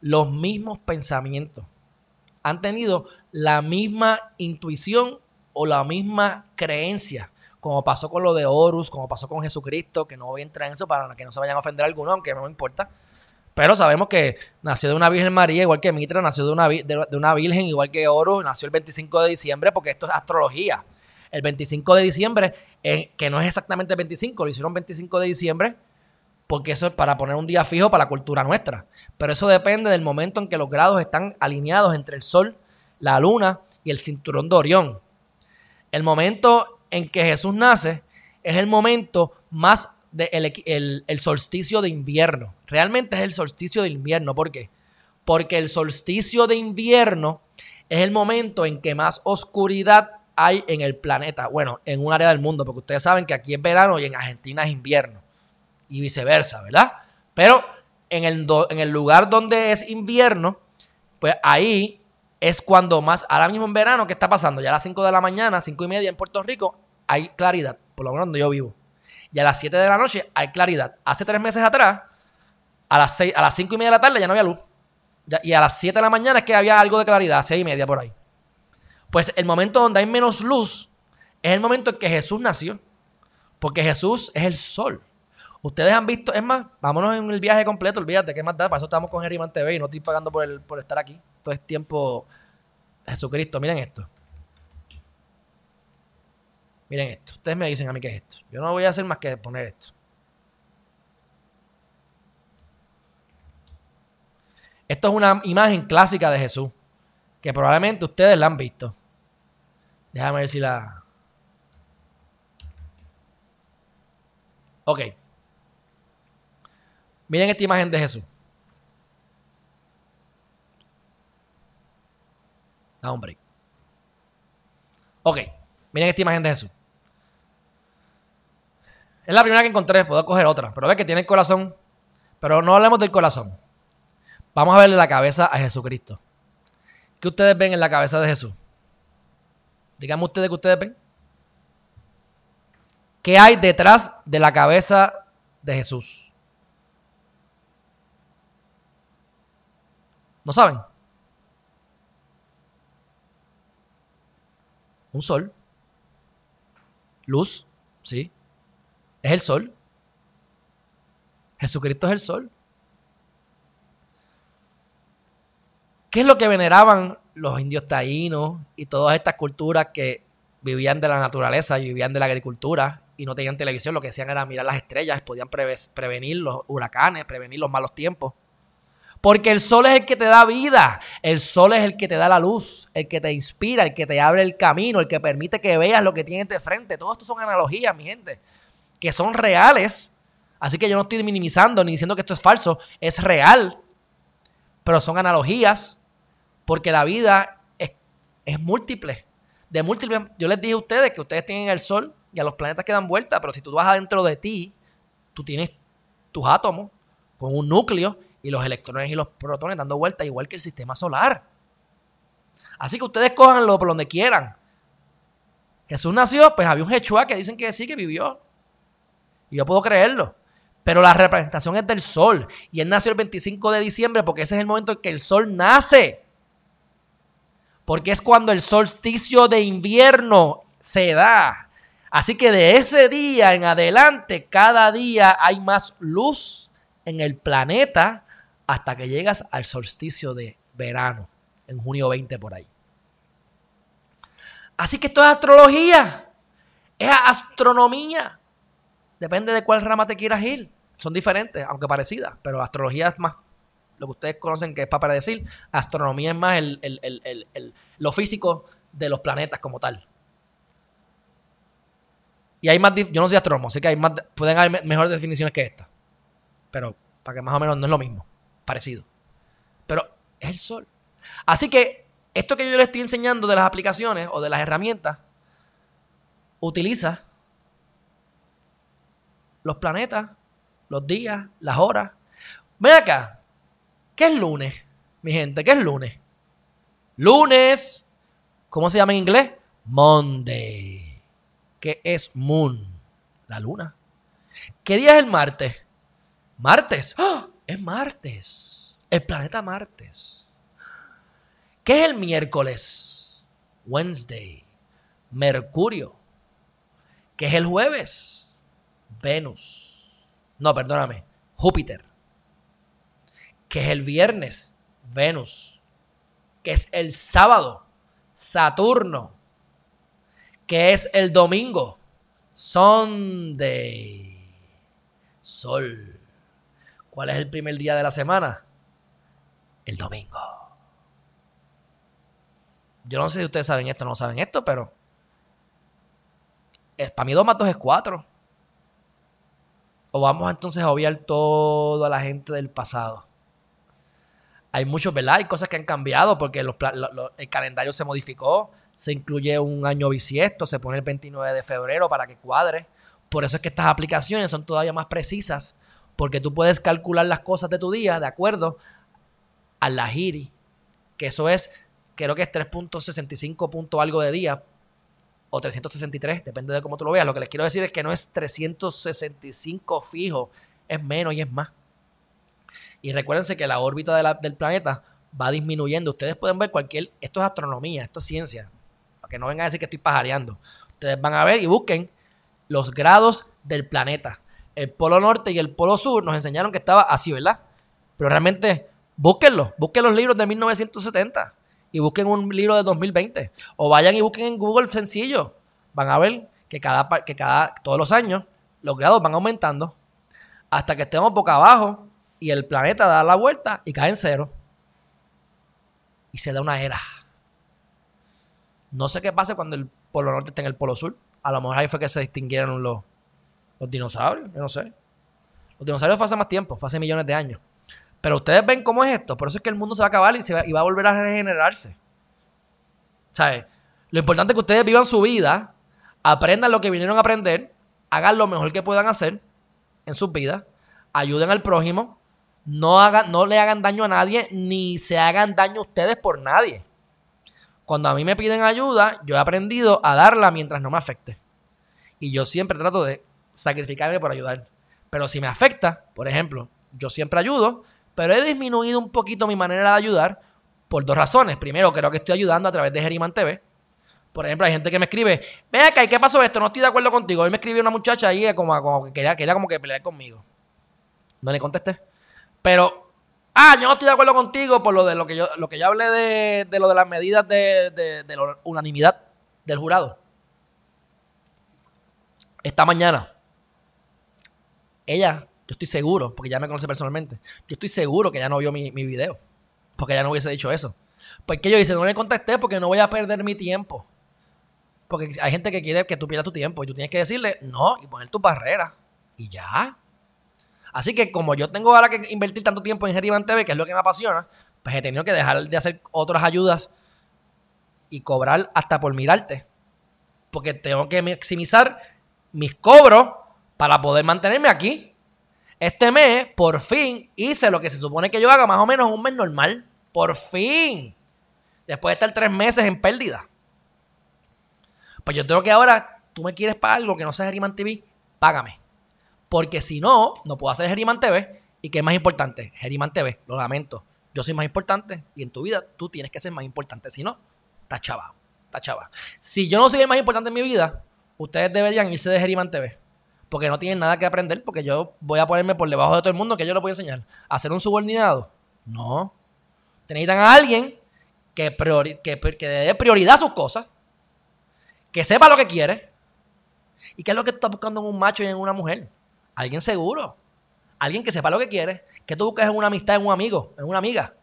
los mismos pensamientos. Han tenido la misma intuición o la misma creencia como pasó con lo de Horus, como pasó con Jesucristo, que no voy a entrar en eso para que no se vayan a ofender alguno, aunque no me importa. Pero sabemos que nació de una Virgen María, igual que Mitra, nació de una, de, una Virgen, igual que Horus, nació el 25 de diciembre, porque esto es astrología. El 25 de diciembre, que no es exactamente el 25, lo hicieron 25 de diciembre, porque eso es para poner un día fijo para la cultura nuestra. Pero eso depende del momento en que los grados están alineados entre el Sol, la Luna y el cinturón de Orión. El momento en que Jesús nace es el momento más del el, solsticio de invierno. Realmente es el solsticio de invierno. ¿Por qué? Porque el solsticio de invierno es el momento en que más oscuridad hay en el planeta. Bueno, en un área del mundo, porque ustedes saben que aquí es verano y en Argentina es invierno. Y viceversa, ¿verdad? Pero en el, en el lugar donde es invierno, pues ahí es cuando más, ahora mismo en verano, ¿qué está pasando? Ya a las 5 de la mañana, 5 y media en Puerto Rico, hay claridad, por lo menos donde yo vivo. Y a las 7 de la noche hay claridad. Hace tres meses atrás, a las, 6, a las 5 y media de la tarde ya no había luz. y a las 7 de la mañana es que había algo de claridad, 6 y media por ahí. Pues el momento donde hay menos luz es el momento en que Jesús nació. Porque Jesús es el sol. Ustedes han visto, es más, vámonos en el viaje completo, olvídate, ¿qué más da? Para eso estamos con Geriman TV y no estoy pagando por, el, por estar aquí. Todo es tiempo Jesucristo. Miren esto. Miren esto. Ustedes me dicen a mí qué es esto. Yo no voy a hacer más que poner esto. Esto es una imagen clásica de Jesús, que probablemente ustedes la han visto. Déjame ver si la... Ok. Miren esta imagen de Jesús. Da hombre. Ok. Miren esta imagen de Jesús. Es la primera que encontré, puedo coger otra. Pero ve que tiene el corazón. Pero no hablemos del corazón. Vamos a verle la cabeza a Jesucristo. ¿Qué ustedes ven en la cabeza de Jesús? Díganme ustedes que ustedes ven. ¿Qué hay detrás de la cabeza de Jesús? ¿No saben? Un sol. Luz, sí. Es el sol. Jesucristo es el sol. ¿Qué es lo que veneraban los indios taínos y todas estas culturas que vivían de la naturaleza y vivían de la agricultura y no tenían televisión? Lo que hacían era mirar las estrellas, podían prevenir los huracanes, prevenir los malos tiempos. Porque el sol es el que te da vida, el sol es el que te da la luz, el que te inspira, el que te abre el camino, el que permite que veas lo que tienes de frente. Todo esto son analogías, mi gente, que son reales. Así que yo no estoy minimizando ni diciendo que esto es falso, es real, pero son analogías porque la vida es, múltiple. De múltiple, yo les dije a ustedes que ustedes tienen el sol y a los planetas que dan vuelta, pero si tú vas adentro de ti, tú tienes tus átomos con un núcleo y los electrones y los protones dando vuelta igual que el sistema solar. Así que ustedes cojanlo por donde quieran. Jesús nació, pues había un Jechua que dicen que sí, que vivió. Y yo puedo creerlo. Pero la representación es del sol. Y él nació el 25 de diciembre porque ese es el momento en que el sol nace porque es cuando el solsticio de invierno se da. Así que de ese día en adelante, cada día hay más luz en el planeta hasta que llegas al solsticio de verano, en junio 20 por ahí. Así que esto es astrología, es astronomía. Depende de cuál rama te quieras ir. Son diferentes, aunque parecidas, pero astrología es más lo que ustedes conocen que es para decir, astronomía es más el, lo físico de los planetas como tal. Y hay más, yo no soy astrónomo, así que hay más, pueden haber mejores definiciones que esta. Pero para que más o menos no es lo mismo, parecido. Pero es el sol. Así que esto que yo les estoy enseñando de las aplicaciones o de las herramientas, utiliza los planetas, los días, las horas. Ven acá, ¿Qué es lunes, mi gente? ¿Qué es lunes? Lunes. ¿Cómo se llama en inglés? Monday. ¿Qué es moon? La luna. ¿Qué día es el martes? Martes. ¡Ah! Es martes. El planeta martes. ¿Qué es el miércoles? Wednesday. Mercurio. ¿Qué es el jueves? Venus. No, perdóname. Júpiter que es el viernes, Venus, que es el sábado, Saturno, que es el domingo, Sunday, Sol. ¿Cuál es el primer día de la semana? El domingo. Yo no sé si ustedes saben esto o no saben esto, pero es, para mí 2 más 2 es 4. O vamos entonces a obviar toda la gente del pasado hay muchos, ¿verdad? Hay cosas que han cambiado porque el calendario se modificó, se incluye un año bisiesto, se pone el 29 de febrero para que cuadre. Por eso es que estas aplicaciones son todavía más precisas, porque tú puedes calcular las cosas de tu día de acuerdo a la giri, que eso es, creo que es 3.65 punto algo de día, o 363, depende de cómo tú lo veas. Lo que les quiero decir es que no es 365 fijo, es menos y es más. Y recuérdense que la órbita del planeta va disminuyendo. Ustedes pueden ver cualquier, esto es astronomía, esto es ciencia. para que no vengan a decir que estoy pajareando. Ustedes van a ver y busquen los grados del planeta. El polo norte y el polo sur nos enseñaron que estaba así, ¿verdad? Pero realmente, búsquenlo, busquen los libros de 1970 y busquen un libro de 2020. O vayan y busquen en Google sencillo. Van a ver que cada, que cada, todos los años los grados van aumentando hasta que estemos boca abajo y el planeta da la vuelta y cae en cero. Y se da una era. No sé qué pasa cuando el polo norte está en el polo sur. A lo mejor ahí fue que se distinguieron los, los dinosaurios, yo no sé. Los dinosaurios hace más tiempo, hace millones de años. Pero ustedes ven cómo es esto. Por eso es que el mundo se va a acabar y, se va, y va a volver a regenerarse. ¿Sabes? Lo importante es que ustedes vivan su vida, aprendan lo que vinieron a aprender, hagan lo mejor que puedan hacer en sus vidas, ayuden al prójimo, no, no le hagan daño a nadie, ni se hagan daño ustedes por nadie. Cuando a mí me piden ayuda, yo he aprendido a darla mientras no me afecte. Y yo siempre trato de sacrificarme por ayudar. Pero si me afecta, por ejemplo, yo siempre ayudo, pero he disminuido un poquito mi manera de ayudar por dos razones. Primero, creo que estoy ayudando a través de Geriman TV. Por ejemplo, hay gente que me escribe, ven acá, ¿y qué pasó esto? No estoy de acuerdo contigo. Hoy me escribió una muchacha ahí como, que quería, quería como que pelear conmigo. No le contesté. Pero, ah, yo no estoy de acuerdo contigo por lo de lo que yo, lo que yo hablé de, lo de las medidas de, de la unanimidad del jurado. Esta mañana, ella yo estoy seguro, porque ya me conoce personalmente, yo estoy seguro que ya no vio mi, mi video, porque ya no hubiese dicho eso. Porque yo dice, no le contesté porque no voy a perder mi tiempo. Porque hay gente que quiere que tú pierdas tu tiempo y tú tienes que decirle no y poner tu barrera. Y ya. Así que como yo tengo ahora que invertir tanto tiempo en Geriban TV, que es lo que me apasiona, pues he tenido que dejar de hacer otras ayudas y cobrar hasta por mirarte. Porque tengo que maximizar mis cobros para poder mantenerme aquí. Este mes, por fin, hice lo que se supone que yo haga más o menos un mes normal. Por fin. Después de estar tres meses en pérdida. Pues yo tengo que ahora, tú me quieres pagar algo que no sea Geriman TV, págame. Porque si no, no puedo hacer Geriman TV. ¿Y qué es más importante? Geriman TV, lo lamento. Yo soy más importante y en tu vida tú tienes que ser más importante. Si no, está chaval. Está chaval. Si yo no soy el más importante en mi vida, ustedes deberían irse de Geriman TV porque no tienen nada que aprender, porque yo voy a ponerme por debajo de todo el mundo que yo les voy a enseñar. ¿A ser un subordinado? No. Necesitan a alguien que, que, que dé prioridad a sus cosas, que sepa lo que quiere. ¿Y qué es lo que tú estás buscando en un macho y en una mujer? Alguien seguro. Alguien que sepa lo que quiere. ¿Qué tú buscas en una amistad, en un amigo, en una amiga?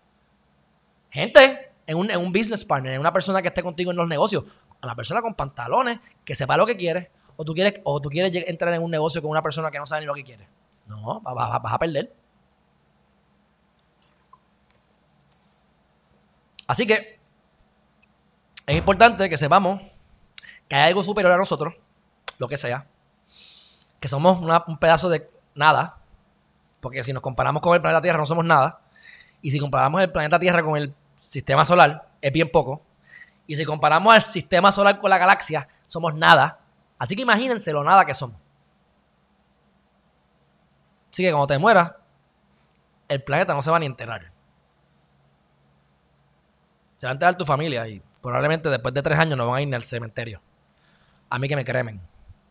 Gente, en un, en un business partner, en una persona que esté contigo en los negocios. A la persona con pantalones, que sepa lo que quiere o tú quieres, o tú quieres entrar en un negocio con una persona que no sabe ni lo que quiere. No, vas, a perder. Así que es importante que sepamos que hay algo superior a nosotros, lo que sea, que somos un pedazo de nada, porque si nos comparamos con el planeta Tierra no somos nada, y si comparamos el planeta Tierra con el sistema solar, es bien poco, y si comparamos el sistema solar con la galaxia, somos nada, Así que imagínense lo nada que somos. Así que cuando te mueras, el planeta no se va ni a enterar. Se va a enterar tu familia y probablemente después de tres años no van a ir ni al cementerio. A mí que me cremen.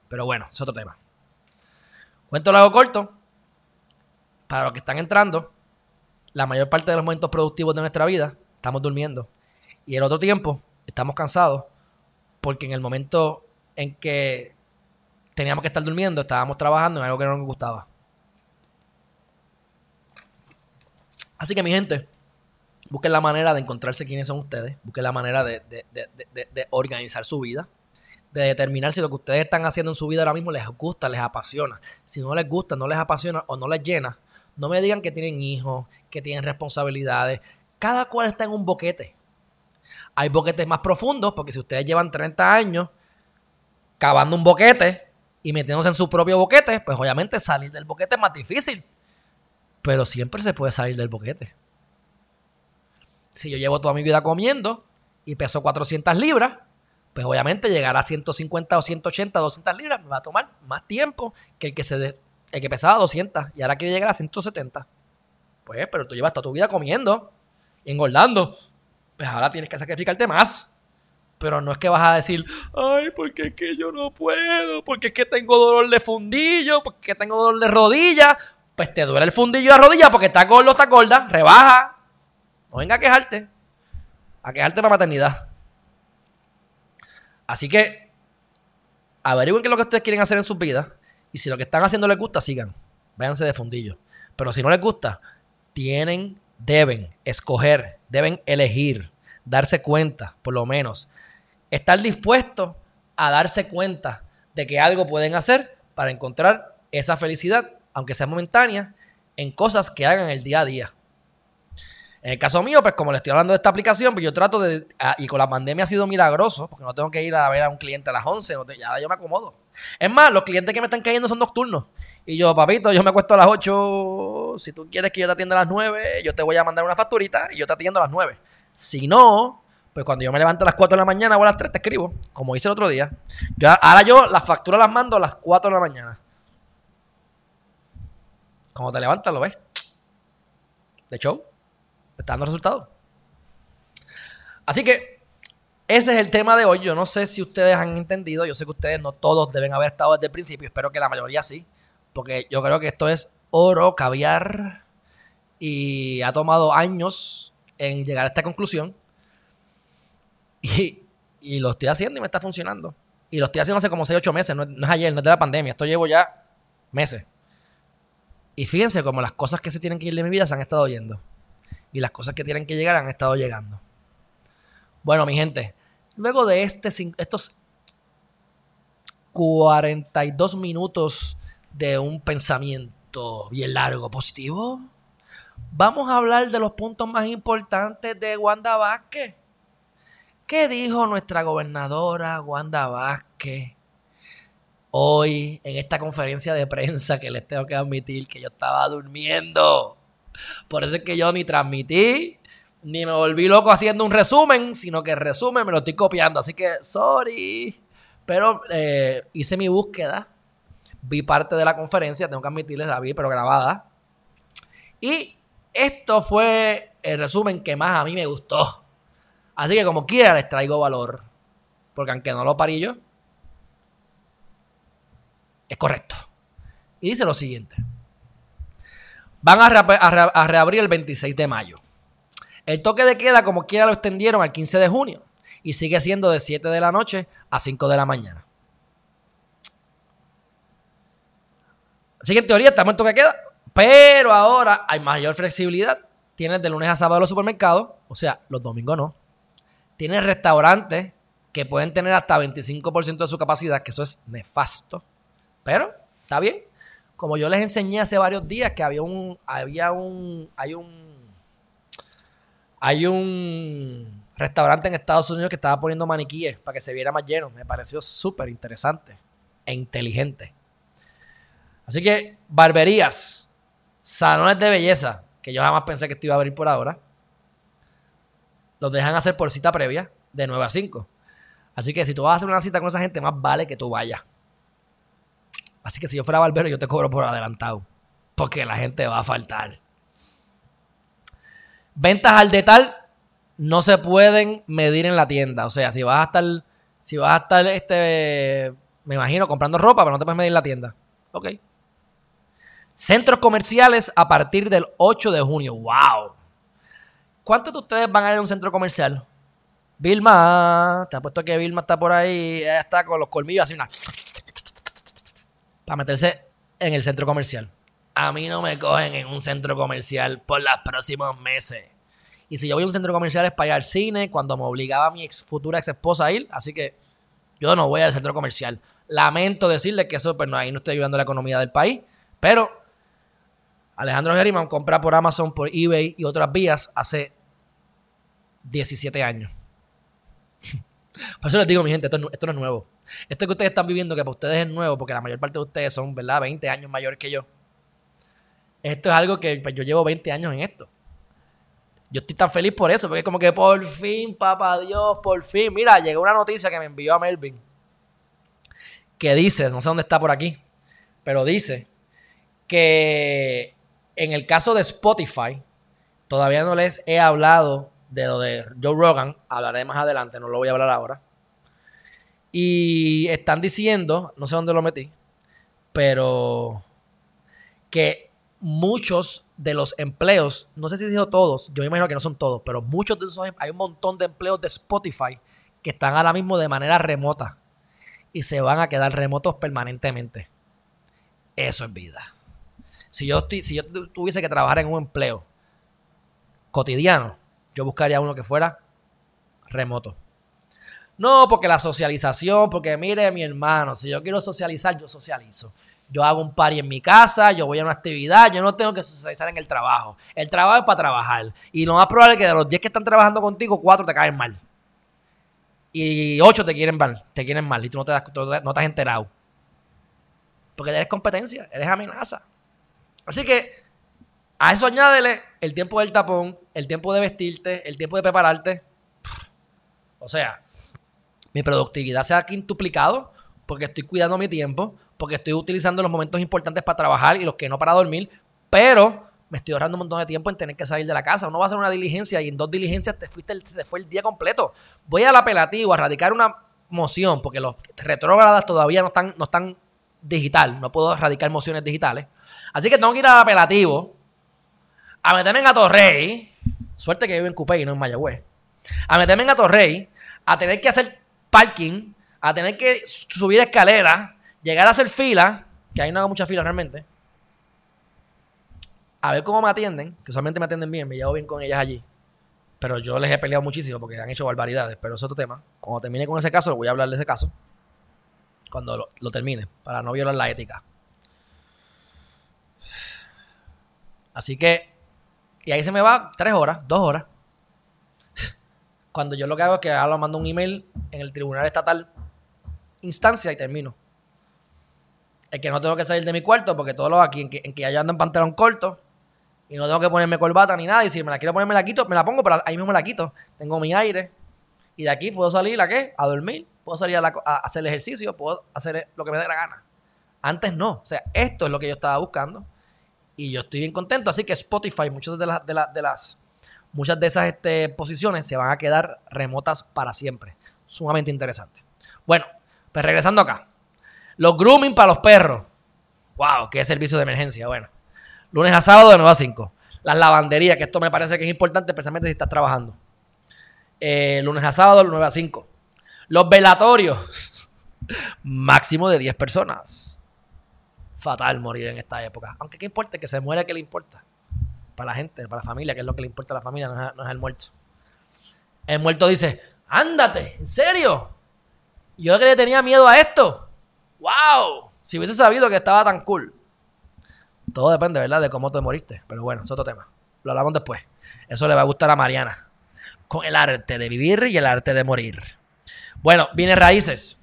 Pero bueno, es otro tema. Cuento lo hago corto. Para los que están entrando, la mayor parte de los momentos productivos de nuestra vida estamos durmiendo. Y el otro tiempo estamos cansados porque en el momento en que teníamos que estar durmiendo, estábamos trabajando en algo que no nos gustaba. Así que mi gente, busquen la manera de encontrarse quiénes son ustedes, busquen la manera de, organizar su vida, de determinar si lo que ustedes están haciendo en su vida ahora mismo les gusta, les apasiona. Si no les gusta, no les apasiona o no les llena, no me digan que tienen hijos, que tienen responsabilidades. Cada cual está en un boquete. Hay boquetes más profundos, porque si ustedes llevan 30 años cavando un boquete y metiéndose en su propio boquete, pues obviamente salir del boquete es más difícil. Pero siempre se puede salir del boquete. Si yo llevo toda mi vida comiendo y peso 400 libras, pues obviamente llegar a 150 o 180, 200 libras me va a tomar más tiempo que el que, se el que pesaba 200 y ahora quiere llegar a 170. Pues, pero tú llevas toda tu vida comiendo y engordando. Pues ahora tienes que sacrificarte más Pero no es que vas a decir, ay, porque es que yo no puedo, porque es que tengo dolor de fundillo, porque tengo dolor de rodilla. Pues te duele el fundillo de rodilla porque está gordo, está gorda, rebaja. No venga a quejarte. A quejarte para maternidad. Así que averigüen qué es lo que ustedes quieren hacer en sus vidas. Y si lo que están haciendo les gusta, sigan. Váyanse de fundillo. Pero si no les gusta, tienen, deben escoger, deben elegir, darse cuenta, por lo menos. Estar dispuestos a darse cuenta de que algo pueden hacer para encontrar esa felicidad, aunque sea momentánea, en cosas que hagan el día a día. En el caso mío, pues como le estoy hablando de esta aplicación, pues yo trato de, ah, y con la pandemia ha sido milagroso, porque no tengo que ir a ver a un cliente a las 11, ya yo me acomodo. Es más, los clientes que me están cayendo son nocturnos. Y yo, papito, yo me acuesto a las 8, si tú quieres que yo te atienda a las 9, yo te voy a mandar una facturita y yo te atiendo a las 9. Si no, pues cuando yo me levanto a las 4 de la mañana o a las 3 te escribo, como hice el otro día. ahora yo las facturas las mando a las 4 de la mañana. Cuando te levantas, lo ves. De show está dando resultados. Así que ese es el tema de hoy. Yo no sé si ustedes han entendido. Yo sé que ustedes no todos deben haber estado desde el principio. Espero que la mayoría sí. Porque yo creo que esto es oro, caviar. Y ha tomado años en llegar a esta conclusión. Y, y lo estoy haciendo y me está funcionando. Y lo estoy haciendo hace como 6, 8 meses. No, no es ayer, no es de la pandemia. Esto llevo ya meses. Y fíjense cómo las cosas que se tienen que ir de mi vida se han estado yendo y las cosas que tienen que llegar han estado llegando. Bueno, mi gente, luego de este, estos 42 minutos de un pensamiento bien largo, positivo, vamos a hablar de los puntos más importantes de Wanda Vázquez. ¿Qué dijo nuestra gobernadora Wanda Vázquez hoy en esta conferencia de prensa que les tengo que admitir que yo estaba durmiendo? Por eso es que yo ni transmití, ni me volví loco haciendo un resumen, sino que el resumen me lo estoy copiando. Así que, sorry. Pero eh, hice mi búsqueda, vi parte de la conferencia, tengo que admitirles, la vi, pero grabada. Y esto fue el resumen que más a mí me gustó. Así que como quiera les traigo valor. Porque aunque no lo parí yo, es correcto. Y dice lo siguiente. Van a, reabrir el 26 de mayo. El toque de queda, como quiera, lo extendieron al 15 de junio y sigue siendo de 7 de la noche a 5 de la mañana. Así que en teoría estamos en toque de queda, pero ahora hay mayor flexibilidad. Tienes de lunes a sábado los supermercados, o sea, los domingos no. Tienes restaurantes que pueden tener hasta 25% de su capacidad, que eso es nefasto. Pero está bien como yo les enseñé hace varios días que había un, había un, hay un, hay un restaurante en Estados Unidos que estaba poniendo maniquíes para que se viera más lleno. Me pareció súper interesante e inteligente. Así que barberías, salones de belleza, que yo jamás pensé que esto iba a abrir por ahora, los dejan hacer por cita previa de 9 a 5. Así que si tú vas a hacer una cita con esa gente, más vale que tú vayas. Así que si yo fuera barbero, yo te cobro por adelantado. Porque la gente va a faltar. Ventas al detal no se pueden medir en la tienda. O sea, si vas a estar, si vas a estar, este, me imagino, comprando ropa, pero no te puedes medir en la tienda. Ok. Centros comerciales a partir del 8 de junio. ¡Wow! ¿Cuántos de ustedes van a ir a un centro comercial? Vilma, te apuesto que Vilma está por ahí, ella está con los colmillos así una para meterse en el centro comercial. A mí no me cogen en un centro comercial por los próximos meses. Y si yo voy a un centro comercial es para ir al cine, cuando me obligaba a mi ex, futura ex esposa a ir. Así que yo no voy al centro comercial. Lamento decirle que eso, pues no, ahí no estoy ayudando a la economía del país. Pero Alejandro Geriman compra por Amazon, por eBay y otras vías hace 17 años. Por eso les digo, mi gente, esto, no es nuevo. Esto que ustedes están viviendo, que para ustedes es nuevo, porque la mayor parte de ustedes son, ¿verdad?, 20 años mayores que yo. Esto es algo que pues, yo llevo 20 años en esto. Yo estoy tan feliz por eso, porque es como que por fin, papá Dios, por fin. Mira, llegó una noticia que me envió a Melvin, que dice, no sé dónde está por aquí, pero dice que en el caso de Spotify, todavía no les he hablado de lo de Joe Rogan, hablaré más adelante, no lo voy a hablar ahora. Y están diciendo, no sé dónde lo metí, pero que muchos de los empleos, no sé si dijo todos, yo me imagino que no son todos, pero muchos de esos, hay un montón de empleos de Spotify que están ahora mismo de manera remota y se van a quedar remotos permanentemente. Eso es vida. Si yo, si yo tuviese que trabajar en un empleo cotidiano, yo buscaría uno que fuera remoto. No, porque la socialización, porque mire mi hermano, si yo quiero socializar, yo socializo. Yo hago un party en mi casa, yo voy a una actividad, yo no tengo que socializar en el trabajo. El trabajo es para trabajar. Y lo más probable es que de los 10 que están trabajando contigo, 4 te caen mal. Y 8 te quieren mal, te quieren mal y tú no te, das, no te has enterado. Porque eres competencia, eres amenaza. Así que a eso añádele el tiempo del tapón, el tiempo de vestirte, el tiempo de prepararte. O sea, mi productividad se ha quintuplicado porque estoy cuidando mi tiempo, porque estoy utilizando los momentos importantes para trabajar y los que no para dormir, pero me estoy ahorrando un montón de tiempo en tener que salir de la casa. Uno va a hacer una diligencia y en dos diligencias te fuiste, te fue el día completo. Voy al apelativo a radicar una moción, porque los retrógradas todavía no están, no están digital, no puedo radicar mociones digitales. Así que tengo que ir al apelativo a meterme en Atorrey. Suerte que vivo en Cupé y no en Mayagüez. A meterme en Atorrey, a tener que hacer parking, a tener que subir escaleras, llegar a hacer fila, que ahí no hago mucha fila realmente. A ver cómo me atienden, que solamente me atienden bien, me llevo bien con ellas allí. Pero yo les he peleado muchísimo porque han hecho barbaridades, pero es otro tema. Cuando termine con ese caso, voy a hablar de ese caso. Cuando lo termine, para no violar la ética. Así que, y ahí se me va tres horas, dos horas. Cuando yo lo que hago es que ahora mando un email en el tribunal estatal, instancia y termino. Es que no tengo que salir de mi cuarto porque todos los aquí, en que, en que yo ando en pantalón corto y no tengo que ponerme corbata ni nada. Y si me la quiero poner, me la quito, me la pongo, pero ahí mismo la quito. Tengo mi aire. Y de aquí puedo salir a qué? A dormir. Puedo salir a, a hacer ejercicio, puedo hacer lo que me dé la gana. Antes no. O sea, esto es lo que yo estaba buscando y yo estoy bien contento. Así que Spotify, muchas de las, de, de las muchas de esas este, posiciones se van a quedar remotas para siempre. Sumamente interesante. Bueno, pues regresando acá. Los grooming para los perros. Wow, qué servicio de emergencia. Bueno, lunes a sábado de 9 a 5. Las lavanderías, que esto me parece que es importante, especialmente si estás trabajando. Eh, lunes a sábado, de 9 a 5. Los velatorios. Máximo de 10 personas fatal morir en esta época. Aunque qué importa, que se muera, ¿qué le importa? Para la gente, para la familia, que es lo que le importa a la familia, no es, el muerto. El muerto dice, ándate, ¿en serio? Yo que le tenía miedo a esto. ¡Wow! Si hubiese sabido que estaba tan cool. Todo depende, ¿verdad? De cómo te moriste. Pero bueno, es otro tema. Lo hablamos después. Eso le va a gustar a Mariana. Con el arte de vivir y el arte de morir. Bueno, viene raíces.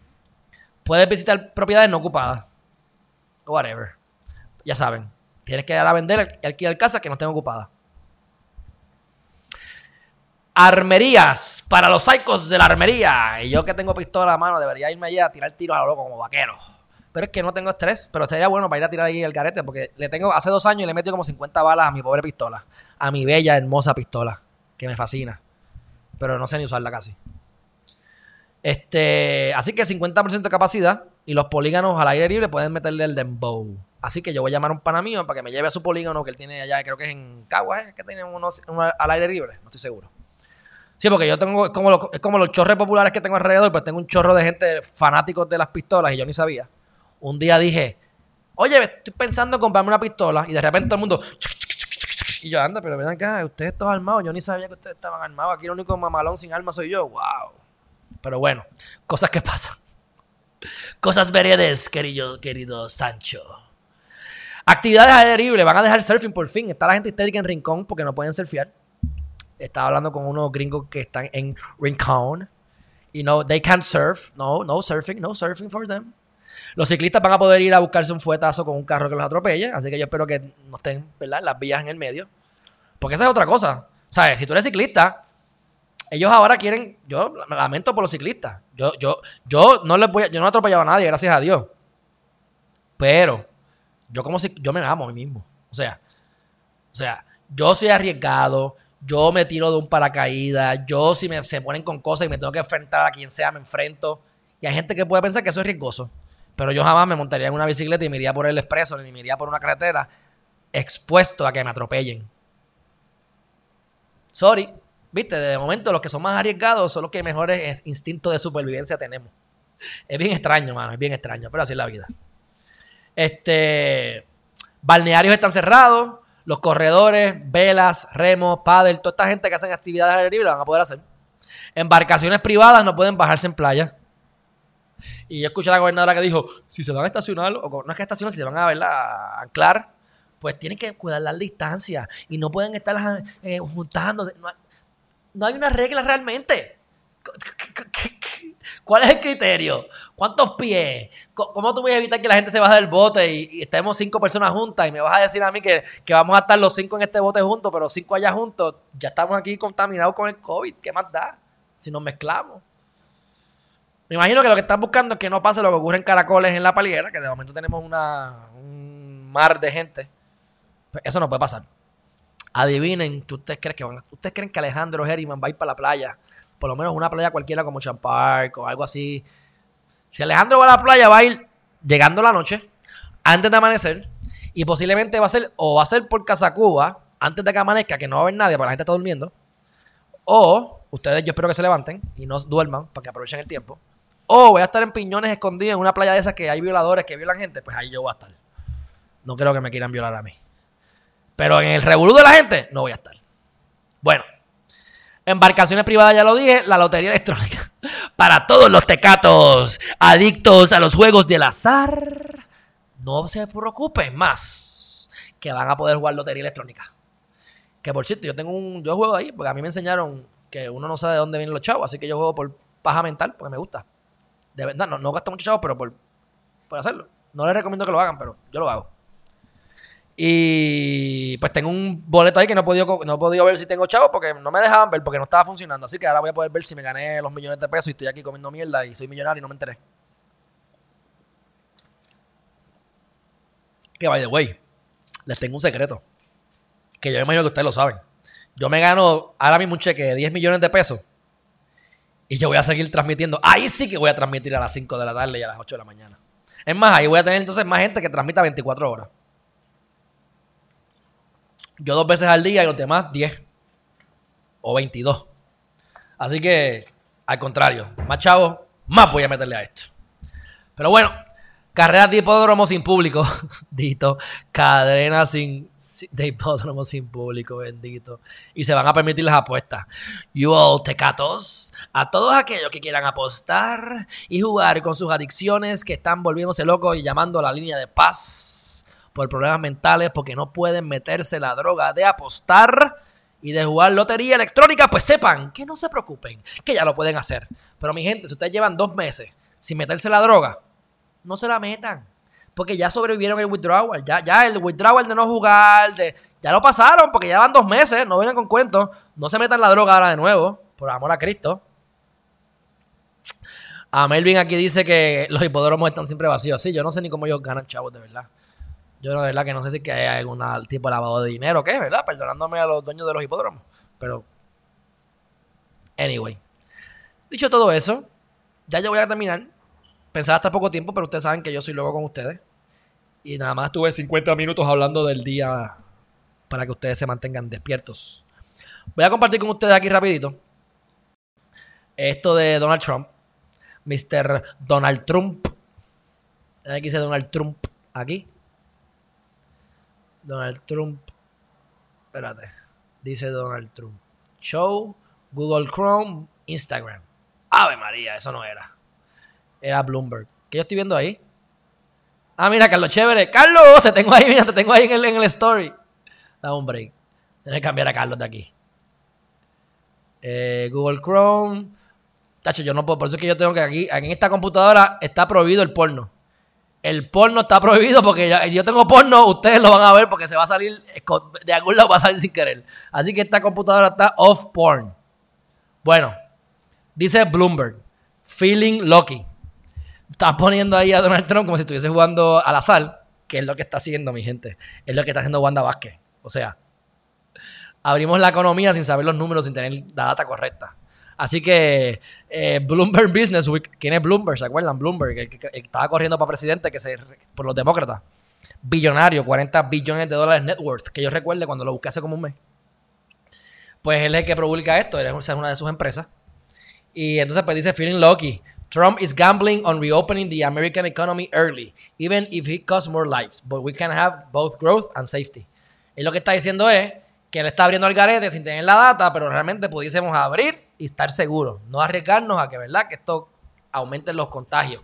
Puedes visitar propiedades no ocupadas whatever. Ya saben, tienes que dar a vender y alquilar casa que no tengo ocupada. Armerías para los psicos de la armería. Y yo que tengo pistola a mano debería irme allá a tirar tiro a lo loco como vaquero. Pero es que no tengo estrés. Pero sería bueno para ir a tirar ahí el carete. Porque le tengo, hace dos años le he metido como 50 balas a mi pobre pistola. A mi bella, hermosa pistola. Que me fascina. Pero no sé ni usarla casi. Este, así que 50% de capacidad y los polígonos al aire libre pueden meterle el dembow. Así que yo voy a llamar a un pana mío para que me lleve a su polígono que él tiene allá, creo que es en Caguas, ¿eh? que tiene uno, al aire libre, no estoy seguro. Sí, porque yo tengo, es como, es como los chorros populares que tengo alrededor, pues tengo un chorro de gente fanáticos de las pistolas y yo ni sabía. Un día dije, oye, estoy pensando en comprarme una pistola y de repente todo el mundo... Y yo, anda, pero ven acá, ustedes todos armados, yo ni sabía que ustedes estaban armados, aquí el único mamalón sin armas soy yo, wow. Pero bueno, cosas que pasan. Cosas veredes, querido, querido Sancho. Actividades adheribles. Van a dejar surfing por fin. Está la gente histérica en Rincón porque no pueden surfear. Estaba hablando con unos gringos que están en Rincón. Y no, they can't surf. No, no surfing, no surfing for them. Los ciclistas van a poder ir a buscarse un fuetazo con un carro que los atropelle. Así que yo espero que no estén, ¿verdad? Las vías en el medio. Porque esa es otra cosa. ¿Sabes? Si tú eres ciclista, ellos ahora quieren, yo lamento por los ciclistas. Yo, yo, yo no les voy yo no he atropellado a nadie, gracias a Dios. Pero yo como si yo me amo a mí mismo. O sea, o sea, yo soy arriesgado, yo me tiro de un paracaídas, yo si me, se ponen con cosas y me tengo que enfrentar a quien sea, me enfrento. Y hay gente que puede pensar que eso es riesgoso. Pero yo jamás me montaría en una bicicleta y me iría por el expreso, ni me iría por una carretera expuesto a que me atropellen. Sorry. Viste, de momento los que son más arriesgados son los que mejores instintos de supervivencia tenemos. Es bien extraño, mano, es bien extraño, pero así es la vida. Este, balnearios están cerrados, los corredores, velas, remos, paddle, toda esta gente que hacen actividades al aire libre van a poder hacer. Embarcaciones privadas no pueden bajarse en playa. Y yo escuché a la gobernadora que dijo, si se van a estacionar, o no es que estacionar, si se van a, verla, a anclar, pues tienen que cuidar la distancia y no pueden estar eh, juntando. No hay, una regla realmente. ¿Cuál es el criterio? ¿Cuántos pies? ¿Cómo tú vas a evitar que la gente se baje del bote y, estemos cinco personas juntas y me vas a decir a mí que, que, vamos a estar los cinco en este bote juntos, pero cinco allá juntos? Ya estamos aquí contaminados con el COVID. ¿Qué más da si nos mezclamos? Me imagino que lo que están buscando es que no pase lo que ocurre en Caracoles en la paliera, que de momento tenemos una, un mar de gente pues, eso no puede pasar. Adivinen que ustedes creen que van ustedes creen que Alejandro Herriman va a ir para la playa, por lo menos una playa cualquiera como Champark o algo así. Si Alejandro va a la playa va a ir llegando la noche, antes de amanecer, y posiblemente va a ser o va a ser por Casa Cuba antes de que amanezca, que no va a haber nadie, porque la gente está durmiendo, o ustedes yo espero que se levanten y no duerman para que aprovechen el tiempo, o voy a estar en piñones escondidos en una playa de esas que hay violadores que violan gente, pues ahí yo voy a estar. No creo que me quieran violar a mí. Pero en el revolú de la gente no voy a estar. Bueno, embarcaciones privadas ya lo dije, la lotería electrónica. Para todos los tecatos adictos a los juegos del azar, no se preocupen más que van a poder jugar lotería electrónica. Que por cierto, yo tengo un yo juego ahí porque a mí me enseñaron que uno no sabe de dónde vienen los chavos, así que yo juego por paja mental porque me gusta. De verdad, no, gasto mucho chavos, pero por, por hacerlo. No les recomiendo que lo hagan, pero yo lo hago. Y pues tengo un boleto ahí que no he podido, no he ver si tengo chavos porque no me dejaban ver porque no estaba funcionando. Así que ahora voy a poder ver si me gané los millones de pesos y estoy aquí comiendo mierda y soy millonario y no me enteré. Que by the way, les tengo un secreto. Que yo imagino que ustedes lo saben. Yo me gano ahora mismo un cheque de 10 millones de pesos. Y yo voy a seguir transmitiendo. Ahí sí que voy a transmitir a las 5 de la tarde y a las 8 de la mañana. Es más, ahí voy a tener entonces más gente que transmita 24 horas. Yo dos veces al día y los demás 10 o 22. Así que, al contrario, más chavos, más voy a meterle a esto. Pero bueno, carreras de hipódromo sin público, dito. Cadenas sin, de hipódromo sin público, bendito. Y se van a permitir las apuestas. You all tecatos, a todos aquellos que quieran apostar y jugar con sus adicciones que están volviéndose locos y llamando a la línea de paz por problemas mentales, porque no pueden meterse la droga de apostar y de jugar lotería electrónica, pues sepan que no se preocupen, que ya lo pueden hacer. Pero mi gente, si ustedes llevan dos meses sin meterse la droga, no se la metan. Porque ya sobrevivieron el withdrawal. Ya, ya el withdrawal de no jugar, ya lo pasaron, porque ya van dos meses, no vengan con cuentos. No se metan la droga ahora de nuevo, por amor a Cristo. A Melvin aquí dice que los hipódromos están siempre vacíos. Sí, yo no sé ni cómo ellos ganan chavos, de verdad. Yo la verdad que no sé si hay algún tipo de lavado de dinero o qué, ¿verdad? Perdonándome a los dueños de los hipódromos. Pero, anyway. Dicho todo eso, ya yo voy a terminar. Pensaba hasta poco tiempo, pero ustedes saben que yo soy luego con ustedes. Y nada más tuve 50 minutos hablando del día para que ustedes se mantengan despiertos. Voy a compartir con ustedes aquí rapidito esto de Donald Trump. Mr. Donald Trump. Aquí dice Donald Trump aquí. Donald Trump. Espérate. Dice Donald Trump. Show, Google Chrome, Instagram. Ave María, eso no era. Era Bloomberg. ¿Qué yo estoy viendo ahí? Ah, mira, Carlos Chévere. Carlos, te tengo ahí, mira, te tengo ahí en el, en el story. Da un break. Déjame cambiar a Carlos de aquí. Eh, Google Chrome. Tacho, yo no puedo. Por eso es que yo tengo que aquí. En esta computadora está prohibido el porno. El porno está prohibido porque yo tengo porno, ustedes lo van a ver porque se va a salir, de algún lado va a salir sin querer. Así que esta computadora está off porn. Bueno, dice Bloomberg, feeling lucky. Está poniendo ahí a Donald Trump como si estuviese jugando al azar, que es lo que está haciendo mi gente. Es lo que está haciendo Wanda Vázquez. O sea, abrimos la economía sin saber los números, sin tener la data correcta. Así que eh, Bloomberg Business Week, ¿quién es Bloomberg? ¿Se acuerdan? Bloomberg, el que, estaba corriendo para presidente que se, por los demócratas. Billonario, 40 billones de dólares net worth, que yo recuerde cuando lo busqué hace como un mes. Pues él es el que publica esto, él es una de sus empresas. Y entonces pues dice, feeling lucky. Trump is gambling on reopening the American economy early, even if it costs more lives. But we can have both growth and safety. Y lo que está diciendo es que él está abriendo el garete sin tener la data, pero realmente pudiésemos abrir y estar seguros. No arriesgarnos a que, ¿verdad? Que esto aumente los contagios.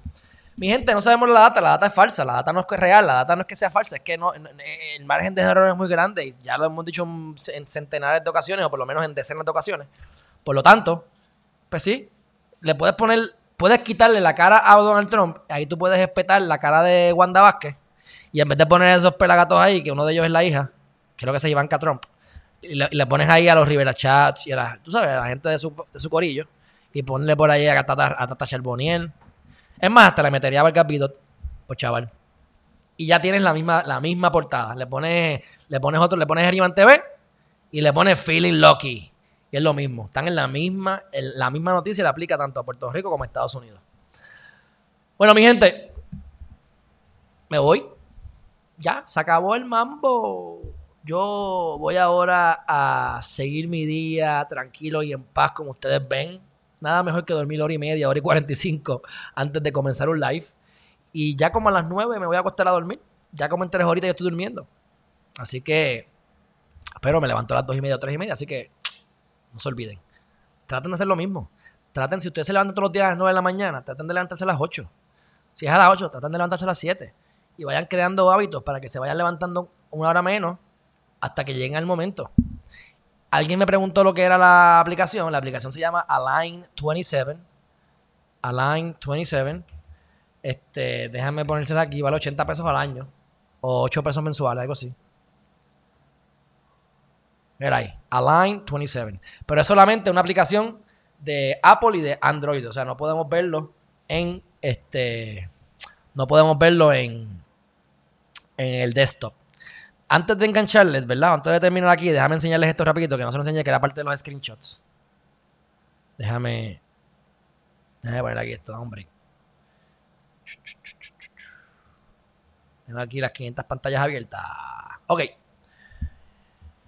Mi gente, no sabemos la data, la data es falsa, la data no es real, la data no es que sea falsa, es que no, el margen de error es muy grande y ya lo hemos dicho en centenares de ocasiones o por lo menos en decenas de ocasiones. Por lo tanto, pues sí, le puedes poner, puedes quitarle la cara a Donald Trump, ahí tú puedes espetar la cara de Wanda Vázquez y en vez de poner esos pelagatos ahí, que uno de ellos es la hija, creo que se Ivanka Trump, y le, pones ahí a los Rivera Chats y a la, tú sabes, a la gente de su, corillo y ponle por ahí a Tata, a Charboniel es más, hasta le metería a capítulo, pues chaval. Y ya tienes la misma, la misma portada. Le pones, le pones otro, le pones Heriman TV y le pones Feeling Lucky. Y es lo mismo. Están en la misma, la misma noticia y la aplica tanto a Puerto Rico como a Estados Unidos. Bueno, mi gente, me voy. Ya, se acabó el mambo. Yo voy ahora a seguir mi día tranquilo y en paz, como ustedes ven. Nada mejor que dormir hora y media, hora y 45 antes de comenzar un live. Y ya como a las 9 me voy a acostar a dormir. Ya como en 3 horitas yo estoy durmiendo. Así que, pero me levanto a las 2 y media o 3 y media, así que no se olviden. Traten de hacer lo mismo. Traten, si ustedes se levantan todos los días a las 9 de la mañana, traten de levantarse a las 8. Si es a las 8, traten de levantarse a las 7. Y vayan creando hábitos para que se vayan levantando una hora menos hasta que lleguen al momento. Alguien me preguntó lo que era la aplicación. La aplicación se llama Align 27. Align 27. Este, déjame ponérsela aquí, vale 80 pesos al año. O 8 pesos mensuales, algo así. Mira ahí, Align 27. Pero es solamente una aplicación de Apple y de Android. O sea, no podemos verlo en este. No podemos verlo en, en el desktop. Antes de engancharles, ¿verdad? Antes de terminar aquí, déjame enseñarles esto rapidito, que no se lo enseñé, que era parte de los screenshots. Déjame... Déjame poner aquí esto, hombre. Tengo aquí las 500 pantallas abiertas. Ok.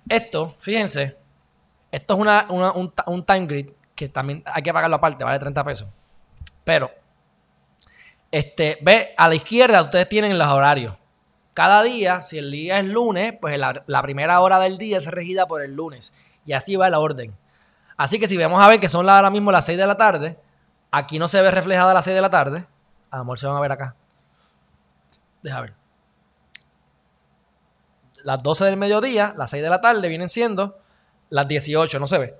Esto, fíjense. Esto es una, un, un time grid que también hay que pagarlo aparte, vale 30 pesos. Pero, este, ve, a la izquierda ustedes tienen los horarios. Cada día, si el día es lunes, pues la, primera hora del día es regida por el lunes. Y así va la orden. Así que si vamos a ver que son ahora mismo las 6 de la tarde, aquí no se ve reflejada las 6 de la tarde. A lo se van a ver acá. Deja ver. Las 12 del mediodía, las 6 de la tarde vienen siendo las 18, no se ve.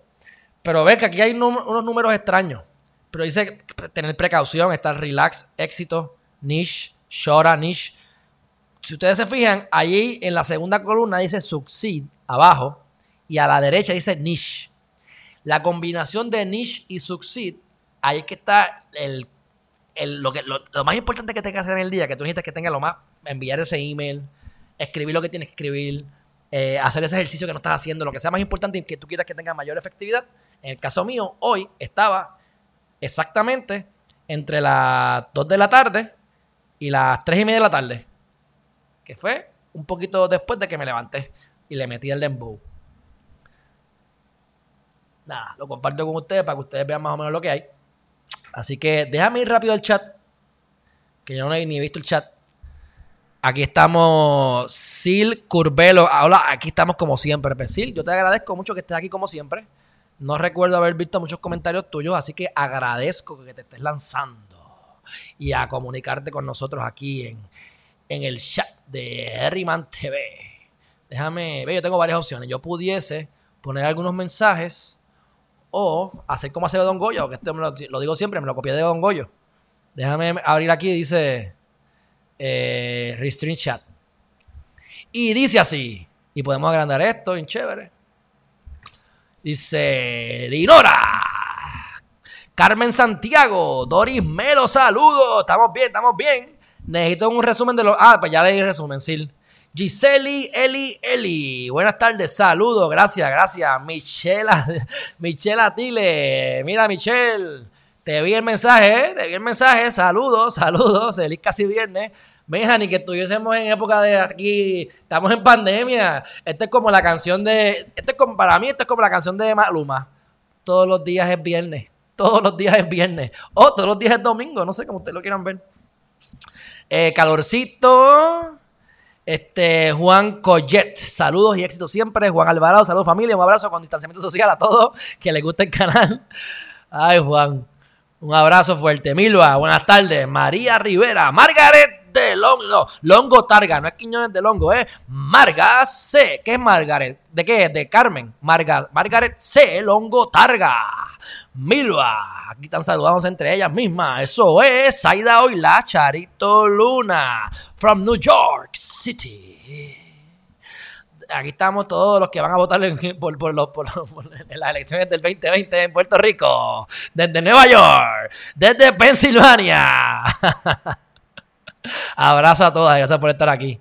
Pero ve que aquí hay unos números extraños. Pero dice tener precaución, estar relax, éxito, niche, shora, niche. Si ustedes se fijan, allí en la segunda columna dice succeed abajo y a la derecha dice niche. La combinación de niche y succeed, ahí que está el, lo, que, lo, más importante que tengas que hacer en el día, que tú necesitas que tenga lo más, enviar ese email, escribir lo que tienes que escribir, eh, hacer ese ejercicio que no estás haciendo, lo que sea más importante y que tú quieras que tenga mayor efectividad. En el caso mío, hoy estaba exactamente entre las 2 de la tarde y las 3 y media de la tarde que fue un poquito después de que me levanté y le metí el dembow. Nada, lo comparto con ustedes para que ustedes vean más o menos lo que hay. Así que déjame ir rápido al chat, que yo no he ni visto el chat. Aquí estamos, Sil Curbelo. Hola, aquí estamos como siempre. Pues, Sil, yo te agradezco mucho que estés aquí como siempre. No recuerdo haber visto muchos comentarios tuyos, así que agradezco que te estés lanzando y a comunicarte con nosotros aquí en, en el chat de Herriman TV. Déjame ver, yo tengo varias opciones. Yo pudiese poner algunos mensajes o hacer como hace Don Goyo, que esto lo, digo siempre, me lo copié de Don Goyo. Déjame abrir aquí, dice eh, Restream Chat. Y dice así, y podemos agrandar esto, bien chévere. Dice Dinora. Carmen Santiago, Doris Melo, saludos. Estamos bien, estamos bien. Necesito un resumen de los. Ah, pues ya leí el resumen, sí. Giseli, Eli, Eli. Buenas tardes, saludos, gracias, gracias. Michela, Michela Tile. Mira, Michelle, te vi el mensaje, ¿eh? te vi el mensaje. Saludos, saludos. Feliz casi viernes. Mija, ni que estuviésemos en época de aquí, estamos en pandemia. Esta es como la canción de, este es para mí, esto es como la canción de Maluma. Todos los días es viernes, todos los días es viernes, o todos los días es domingo, no sé cómo ustedes lo quieran ver. Eh, calorcito. Este, Juan Collet, saludos y éxito siempre. Juan Alvarado, saludos familia, un abrazo con distanciamiento social a todos que les guste el canal. Ay, Juan, un abrazo fuerte. Milva, buenas tardes. María Rivera, Margaret de Longo, Longo Targa, no es Quiñones de Longo, es Marga C. ¿Qué es Margaret? ¿De qué? De Carmen. Marga, Margaret C. Longo Targa. Milva, aquí están saludándose entre ellas mismas. Eso es Saida Oila, Charito Luna, from New York City aquí estamos todos los que van a votar por, por, en las elecciones del 2020 en Puerto Rico, desde Nueva York, desde Pensilvania. Abrazo a todas, gracias por estar aquí.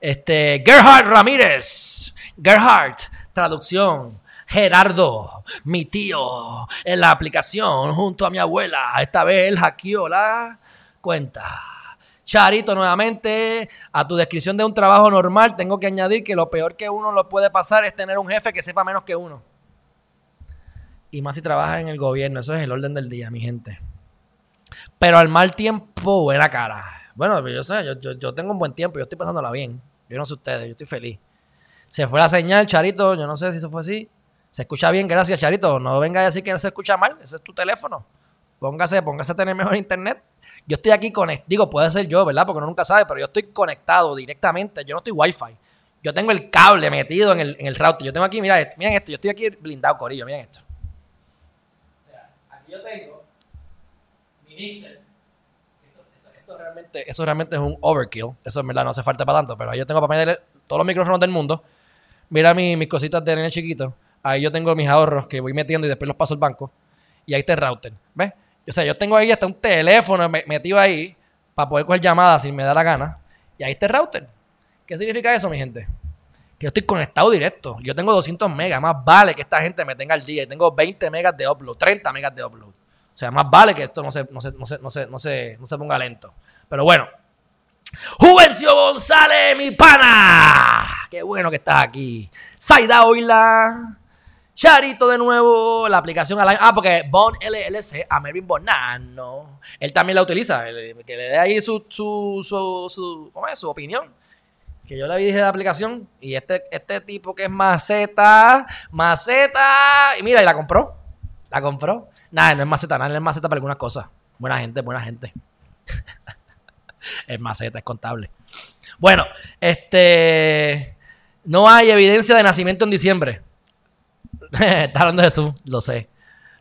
Este, Gerhard Ramírez. Gerhard, traducción. Gerardo, mi tío, en la aplicación junto a mi abuela. Esta vez él hackeó la cuenta. Charito, nuevamente, a tu descripción de un trabajo normal, tengo que añadir que lo peor que uno lo puede pasar es tener un jefe que sepa menos que uno. Y más si trabajas en el gobierno, eso es el orden del día, mi gente. Pero al mal tiempo, buena cara. Bueno, yo sé, yo, tengo un buen tiempo, yo estoy pasándola bien. Yo no sé ustedes, yo estoy feliz. Se fue la señal, Charito, yo no sé si eso fue así. Se escucha bien, gracias, Charito. No venga a decir que no se escucha mal, ese es tu teléfono. Póngase, póngase a tener mejor internet. Yo estoy aquí conectado, digo, puede ser yo, ¿verdad? Porque uno nunca sabe, pero yo estoy conectado directamente, yo no estoy wifi. Yo tengo el cable metido en el, en el router. Yo tengo aquí, mira, miren esto, yo estoy aquí blindado, Corillo, miren esto. O sea, aquí yo tengo Esto, realmente, eso realmente es un overkill. Eso en verdad no hace falta para tanto, pero ahí yo tengo para meter todos los micrófonos del mundo. Mira mis cositas de nene chiquito. Ahí yo tengo mis ahorros que voy metiendo y después los paso al banco. Y ahí está el router. ¿Ves? O sea, yo tengo ahí hasta un teléfono metido ahí para poder coger llamadas si me da la gana. Y ahí está el router. ¿Qué significa eso, mi gente? Que yo estoy conectado directo. Yo tengo 200 megas. Más vale que esta gente me tenga al día. Y tengo 20 megas de upload, 30 megas de upload. O sea, más vale que esto no se, no se, no se, no se, no se, no se ponga lento. Pero bueno. Juvencio González, mi pana. Qué bueno que estás aquí. Saida Oila. Charito de nuevo, la aplicación al Ah, porque Bon LLC a Mervin Bonano. Él también la utiliza. Que le dé ahí su, su, su, su, ¿cómo es? su opinión. Que yo le dije la aplicación. Y este, este tipo que es maceta, maceta. Y mira, y la compró. La compró. Nada, no es maceta, nada, es maceta para algunas cosas. Buena gente, buena gente. es maceta, es contable. Bueno, este. No hay evidencia de nacimiento en diciembre. Está hablando de Jesús, lo sé.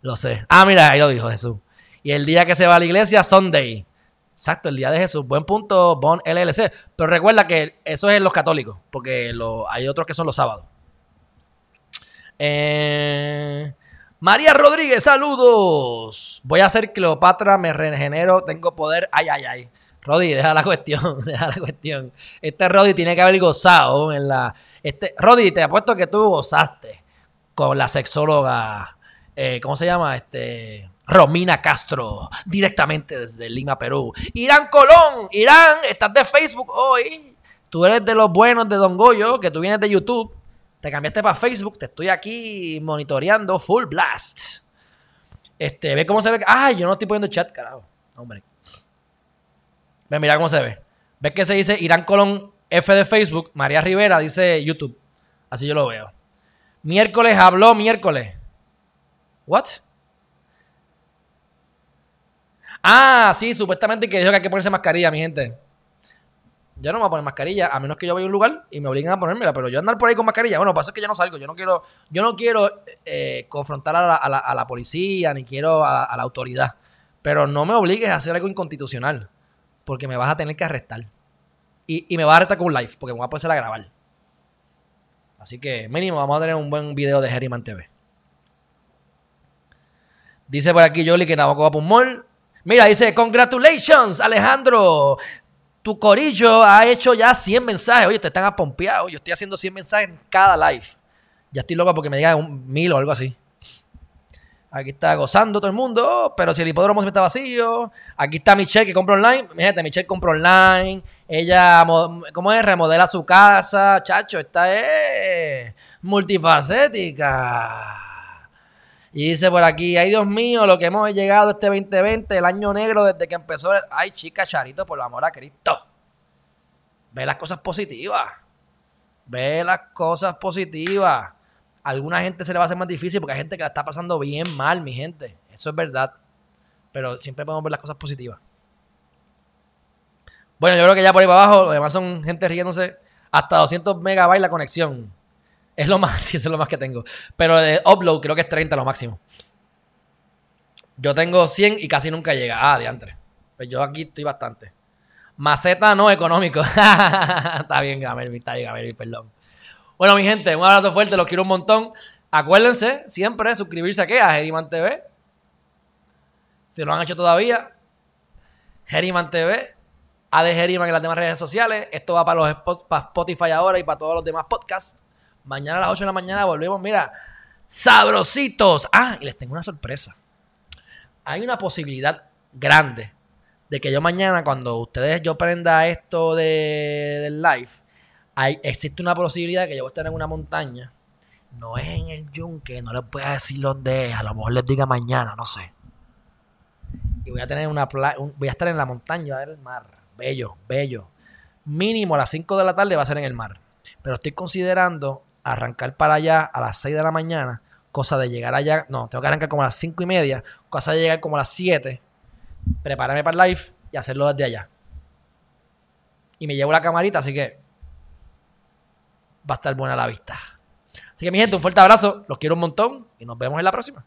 Lo sé. Ah, mira, ahí lo dijo Jesús. Y el día que se va a la iglesia, Sunday. Exacto, el día de Jesús. Buen punto, Bon LLC. Pero recuerda que eso es en los católicos, porque hay otros que son los sábados. Eh, María Rodríguez, saludos. Voy a hacer Cleopatra, me regenero, tengo poder. Ay, ay, ay. Rodi, deja la cuestión, deja la cuestión. Este Rodi tiene que haber gozado en la. Este, Rodi, te apuesto que tú gozaste con la sexóloga. Eh, ¿Cómo se llama? Este. Romina Castro, directamente desde Lima, Perú. Irán Colón, Irán, estás de Facebook hoy. Tú eres de los buenos de Don Goyo, que tú vienes de YouTube. Te cambiaste para Facebook, te estoy aquí monitoreando full blast. Este, ve cómo se ve. Ay, yo no estoy poniendo chat, carajo. Hombre. Ve, mira cómo se ve. Ves que se dice Irán Colón F de Facebook, María Rivera dice YouTube. Así yo lo veo. Miércoles habló miércoles. ¿What? Ah, sí, supuestamente que dijo que hay que ponerse mascarilla, mi gente yo no me voy a poner mascarilla, a menos que yo vaya a un lugar y me obliguen a ponérmela, pero yo andar por ahí con mascarilla, bueno, pasa es que yo no salgo, yo no quiero, yo no quiero eh, confrontar a la, policía, ni quiero a, la autoridad, pero no me obligues a hacer algo inconstitucional, porque me vas a tener que arrestar. Y, me vas a arrestar con un live, porque me voy a poner a grabar. Así que mínimo vamos a tener un buen video de Herriman TV. Dice por aquí Jolly que Nabokov va un mall. Mira, dice, congratulations, Alejandro tu corillo ha hecho ya 100 mensajes. Oye, te están apompeados. Yo estoy haciendo 100 mensajes en cada live. Ya estoy loco porque me digan un mil o algo así. Aquí está gozando todo el mundo, pero si el hipódromo siempre está vacío. Aquí está Michelle que compra online. Fíjate, Michelle compra online. Ella, ¿cómo es? Remodela su casa. Chacho, esta es multifacética. Y dice por aquí, ay Dios mío, lo que hemos llegado este 2020, el año negro desde que empezó. Ay, chica, Charito, por el amor a Cristo. Ve las cosas positivas. Ve las cosas positivas alguna gente se le va a hacer más difícil porque hay gente que la está pasando bien mal, mi gente. Eso es verdad. Pero siempre podemos ver las cosas positivas. Bueno, yo creo que ya por ahí para abajo, los demás son gente riéndose. Hasta 200 megabytes la conexión. Es lo más, sí, eso es lo más que tengo. Pero de upload creo que es 30 lo máximo. Yo tengo 100 y casi nunca llega. Ah, diantre. Pues yo aquí estoy bastante. Maceta no económico. está bien, Gamer, está bien, Gamer, perdón. Bueno, mi gente, un abrazo fuerte, los quiero un montón. Acuérdense siempre suscribirse aquí a Geriman TV. Si no lo han hecho todavía, Geriman TV, A de Geriman en las demás redes sociales. Esto va para los para Spotify ahora y para todos los demás podcasts. Mañana a las 8 de la mañana volvemos, mira, sabrositos. Ah, y les tengo una sorpresa. Hay una posibilidad grande de que yo mañana, cuando ustedes yo prenda esto de, del live, existe una posibilidad que yo voy a estar en una montaña. No es en el yunque, no les voy a decir dónde es. A lo mejor les diga mañana, no sé. Y voy a tener una voy a estar en la montaña, a el mar. Bello, bello. Mínimo a las 5 de la tarde va a ser en el mar. Pero estoy considerando arrancar para allá a las 6 de la mañana. Cosa de llegar allá. No, tengo que arrancar como a las 5 y media. Cosa de llegar como a las 7. Prepararme para el live y hacerlo desde allá. Y me llevo la camarita, así que va a estar buena la vista. Así que mi gente, un fuerte abrazo, los quiero un montón y nos vemos en la próxima.